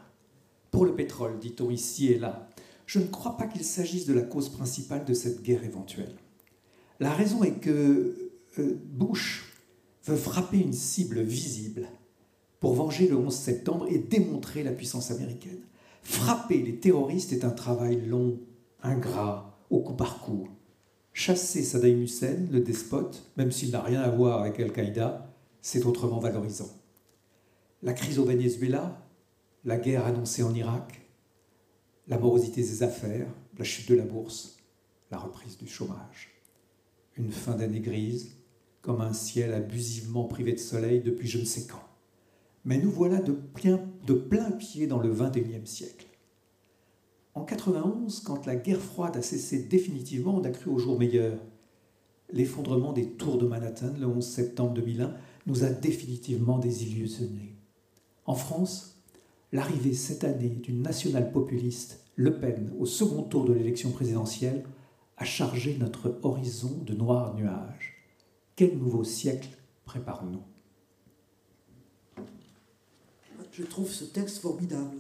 Pour le pétrole, dit-on ici et là, je ne crois pas qu'il s'agisse de la cause principale de cette guerre éventuelle. La raison est que euh, Bush veut frapper une cible visible pour venger le 11 septembre et démontrer la puissance américaine. Frapper les terroristes est un travail long, ingrat, au coup par coup. Chasser Saddam Hussein, le despote, même s'il n'a rien à voir avec Al-Qaïda, c'est autrement valorisant. La crise au Venezuela, la guerre annoncée en Irak, la morosité des affaires, la chute de la bourse, la reprise du chômage. Une fin d'année grise, comme un ciel abusivement privé de soleil depuis je ne sais quand. Mais nous voilà de plein, de plein pied dans le XXIe siècle. En 91, quand la guerre froide a cessé définitivement, on a cru au jour meilleur. L'effondrement des tours de Manhattan le 11 septembre 2001 nous a définitivement désillusionnés. En France, l'arrivée cette année d'une nationale populiste, Le Pen, au second tour de l'élection présidentielle, a chargé notre horizon de noirs nuages. Quel nouveau siècle préparons-nous? Je trouve ce texte formidable.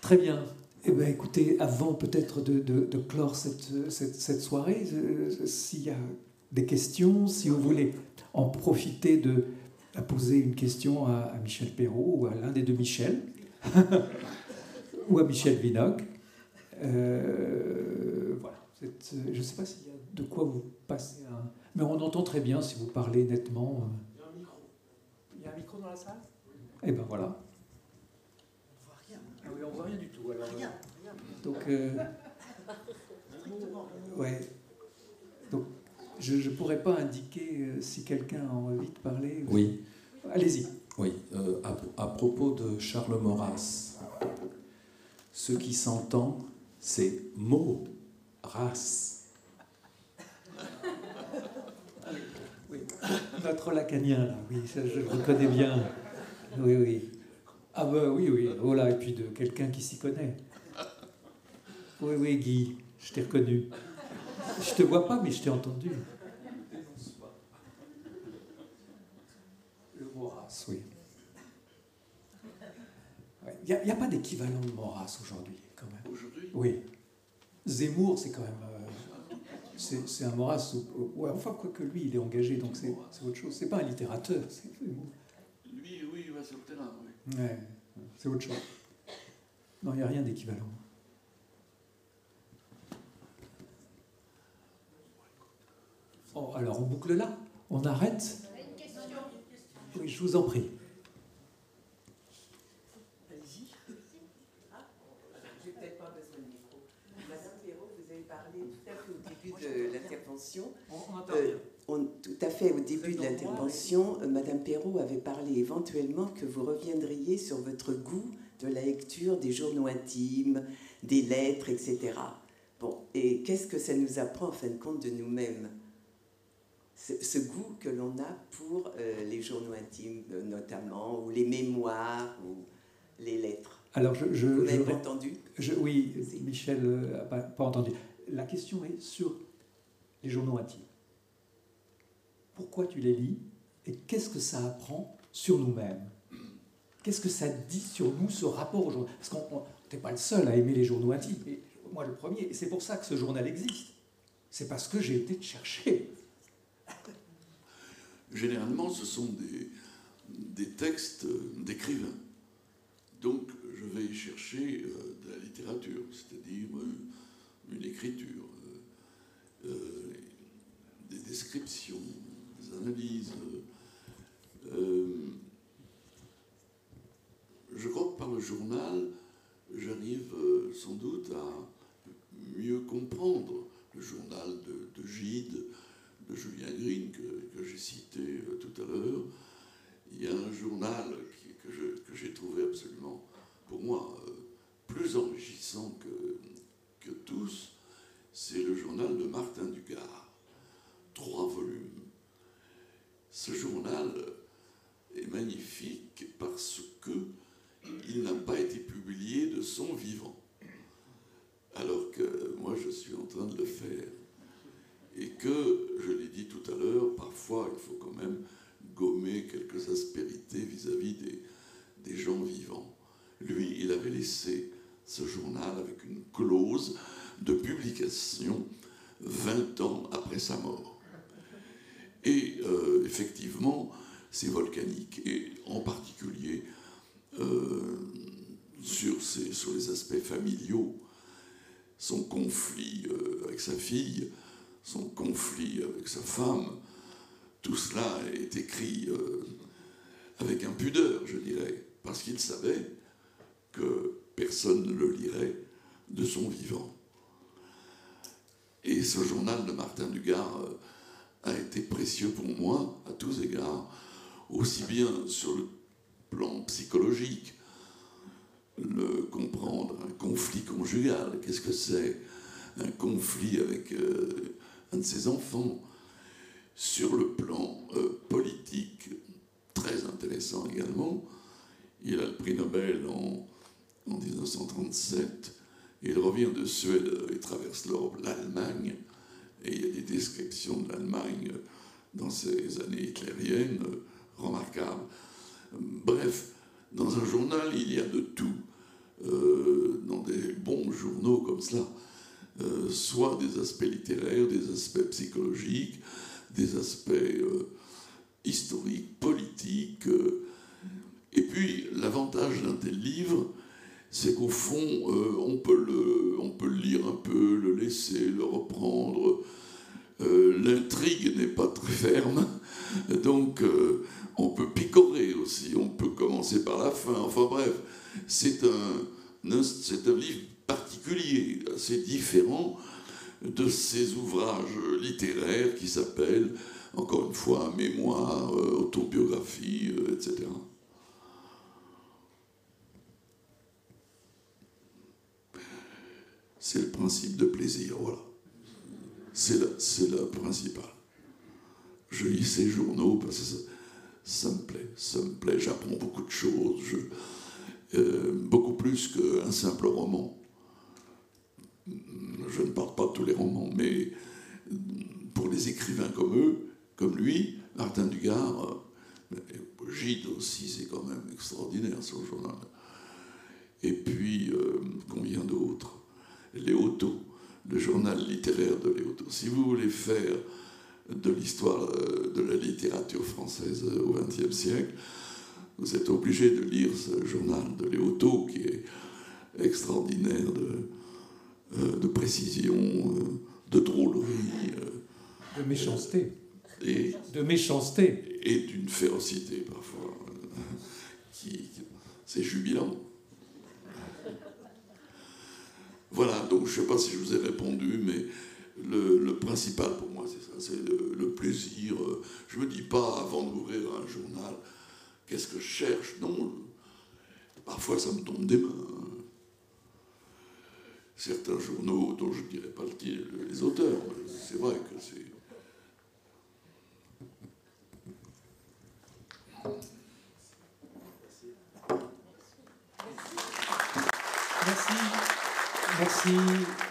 Très bien. Eh bien, écoutez, avant peut-être de, clore cette, cette, soirée, euh, s'il y a des questions, si vous voulez en profiter de poser une question à, Michel Perrault ou à l'un des deux Michel, ou à Michel Vinoc. Euh, voilà. je ne sais pas s'il y a de quoi vous passer un... Mais on entend très bien si vous parlez nettement. Il y a un micro. Il y a un micro dans la salle? Eh bien voilà. Ah oui, on voit rien du tout. Alors, rien, rien. Donc, euh, ouais. Donc, je ne pourrais pas indiquer euh, si quelqu'un a envie de parler. Oui. Allez-y. Oui, euh, à, à, propos de Charles Maurras, ce qui s'entend, c'est mot, race. Oui, notre lacanien, là, oui, ça, je le reconnais bien. Oui, oui. Ah ben oui, oui, voilà, et puis de quelqu'un qui s'y connaît. Oui, oui, Guy, je t'ai reconnu. Je te vois pas, mais je t'ai entendu. Le Maurras, oui. Il n'y a, pas d'équivalent de Maurras aujourd'hui, quand même. Aujourd'hui? Oui. Zemmour, c'est quand même. Euh, c'est un Maurras. Ouais, enfin, quoi que lui, il est engagé, donc c'est autre chose. C'est pas un littérateur. Lui, oui, il va sur le terrain, oui. Ouais, c'est autre chose. Non, il n'y a rien d'équivalent. Oh, alors on boucle là On arrête Oui, je vous en prie. Allez-y. J'ai peut-être pas besoin de micro. Madame Perrault, vous avez parlé tout à fait au début de l'intervention. On, tout à fait au début de l'intervention, euh, Madame Perrault avait parlé éventuellement que vous reviendriez sur votre goût de la lecture des journaux intimes, des lettres, etc. Bon, et qu'est-ce que ça nous apprend en fin de compte de nous-mêmes? Ce, goût que l'on a pour euh, les journaux intimes notamment, ou les mémoires, ou les lettres. Alors, je, je, Vous entendu? je, Oui, Michel n'a pas, pas, entendu. La question est sur les journaux intimes. Pourquoi tu les lis et qu'est-ce que ça apprend sur nous-mêmes? Qu'est-ce que ça dit sur nous, ce rapport au journal Parce qu'on n'est pas le seul à aimer les journaux intimes, moi le premier. Et c'est pour ça que ce journal existe. C'est parce que j'ai été chercher. Généralement, ce sont des, des textes d'écrivains. Donc, je vais chercher euh, de la littérature, c'est-à-dire euh, une écriture, euh, des descriptions, des analyses. je crois que par le journal, j'arrive sans doute à mieux comprendre le journal de Gide, de Julien Green que, j'ai cité tout à l'heure. Il y a un journal que j'ai trouvé absolument, pour moi, euh, plus enrichissant que, que tous, c'est le journal de Martin Dugard. Trois volumes. Ce journal est magnifique parce que il n'a pas été publié de son vivant. Alors que moi, je suis en train de le faire. Et que, je l'ai dit tout à l'heure, parfois, il faut quand même gommer quelques aspérités vis-à-vis des, gens vivants. Lui, il avait laissé ce journal avec une clause de publication 20 ans après sa mort. Et euh, effectivement, c'est volcanique, et en particulier euh, sur, sur les aspects familiaux, son conflit euh, avec sa fille, son conflit avec sa femme, tout cela est écrit avec impudeur, je dirais parce qu'il savait que personne ne le lirait de son vivant. Et ce journal de Martin Dugard euh, a été précieux pour moi à tous égards, aussi bien sur le plan psychologique, le comprendre, un conflit conjugal, qu'est-ce que c'est? Un conflit avec euh, de ses enfants, sur le plan euh, politique, très intéressant également, il a le prix Nobel en, 1937. il revient de Suède et traverse l'Europe, l'Allemagne. Et il y a des descriptions de l'Allemagne dans ces années hitlériennes remarquables. Bref, dans un journal, il y a de tout. Euh, dans des bons journaux comme cela, euh, soit des aspects littéraires, des aspects psychologiques, des aspects euh, historiques, politiques, et puis, l'avantage d'un tel livre, c'est qu'au fond, euh, on, peut le, on peut le lire un peu, le laisser, le reprendre. Euh, l'intrigue n'est pas très ferme, donc euh, on peut picorer aussi, on peut commencer par la fin. Enfin bref, c'est un, c'est un livre particulier, assez différent de ces ouvrages littéraires qui s'appellent, encore une fois, mémoire, autobiographie, etc. c'est le principe de plaisir, voilà. C'est le, principal. Je lis ces journaux parce que ça, me plaît, ça me plaît, j'apprends beaucoup de choses, euh, beaucoup plus qu'un simple roman. Je ne parle pas de tous les romans, mais pour les écrivains comme eux, comme lui, Martin Dugard, euh, Gide aussi, c'est quand même extraordinaire ce journal. Et puis, euh, combien d'autres? Léoto, le journal littéraire de Léoto. Si vous voulez faire de l'histoire euh, de la littérature française au XXe siècle, vous êtes obligé de lire ce journal de Léoto qui est extraordinaire de, euh, précision, euh, de drôlerie. de méchanceté. Et, de méchanceté. Et d'une férocité parfois. qui, c'est jubilant. Voilà, donc je ne sais pas si je vous ai répondu, mais le, principal pour moi, c'est ça, c'est le, plaisir. Je ne me dis pas, avant d'ouvrir un journal, qu'est-ce que je cherche? Non, parfois ça me tombe des mains. Certains journaux dont je ne dirais pas les auteurs, c'est vrai que c'est. Merci. Merci.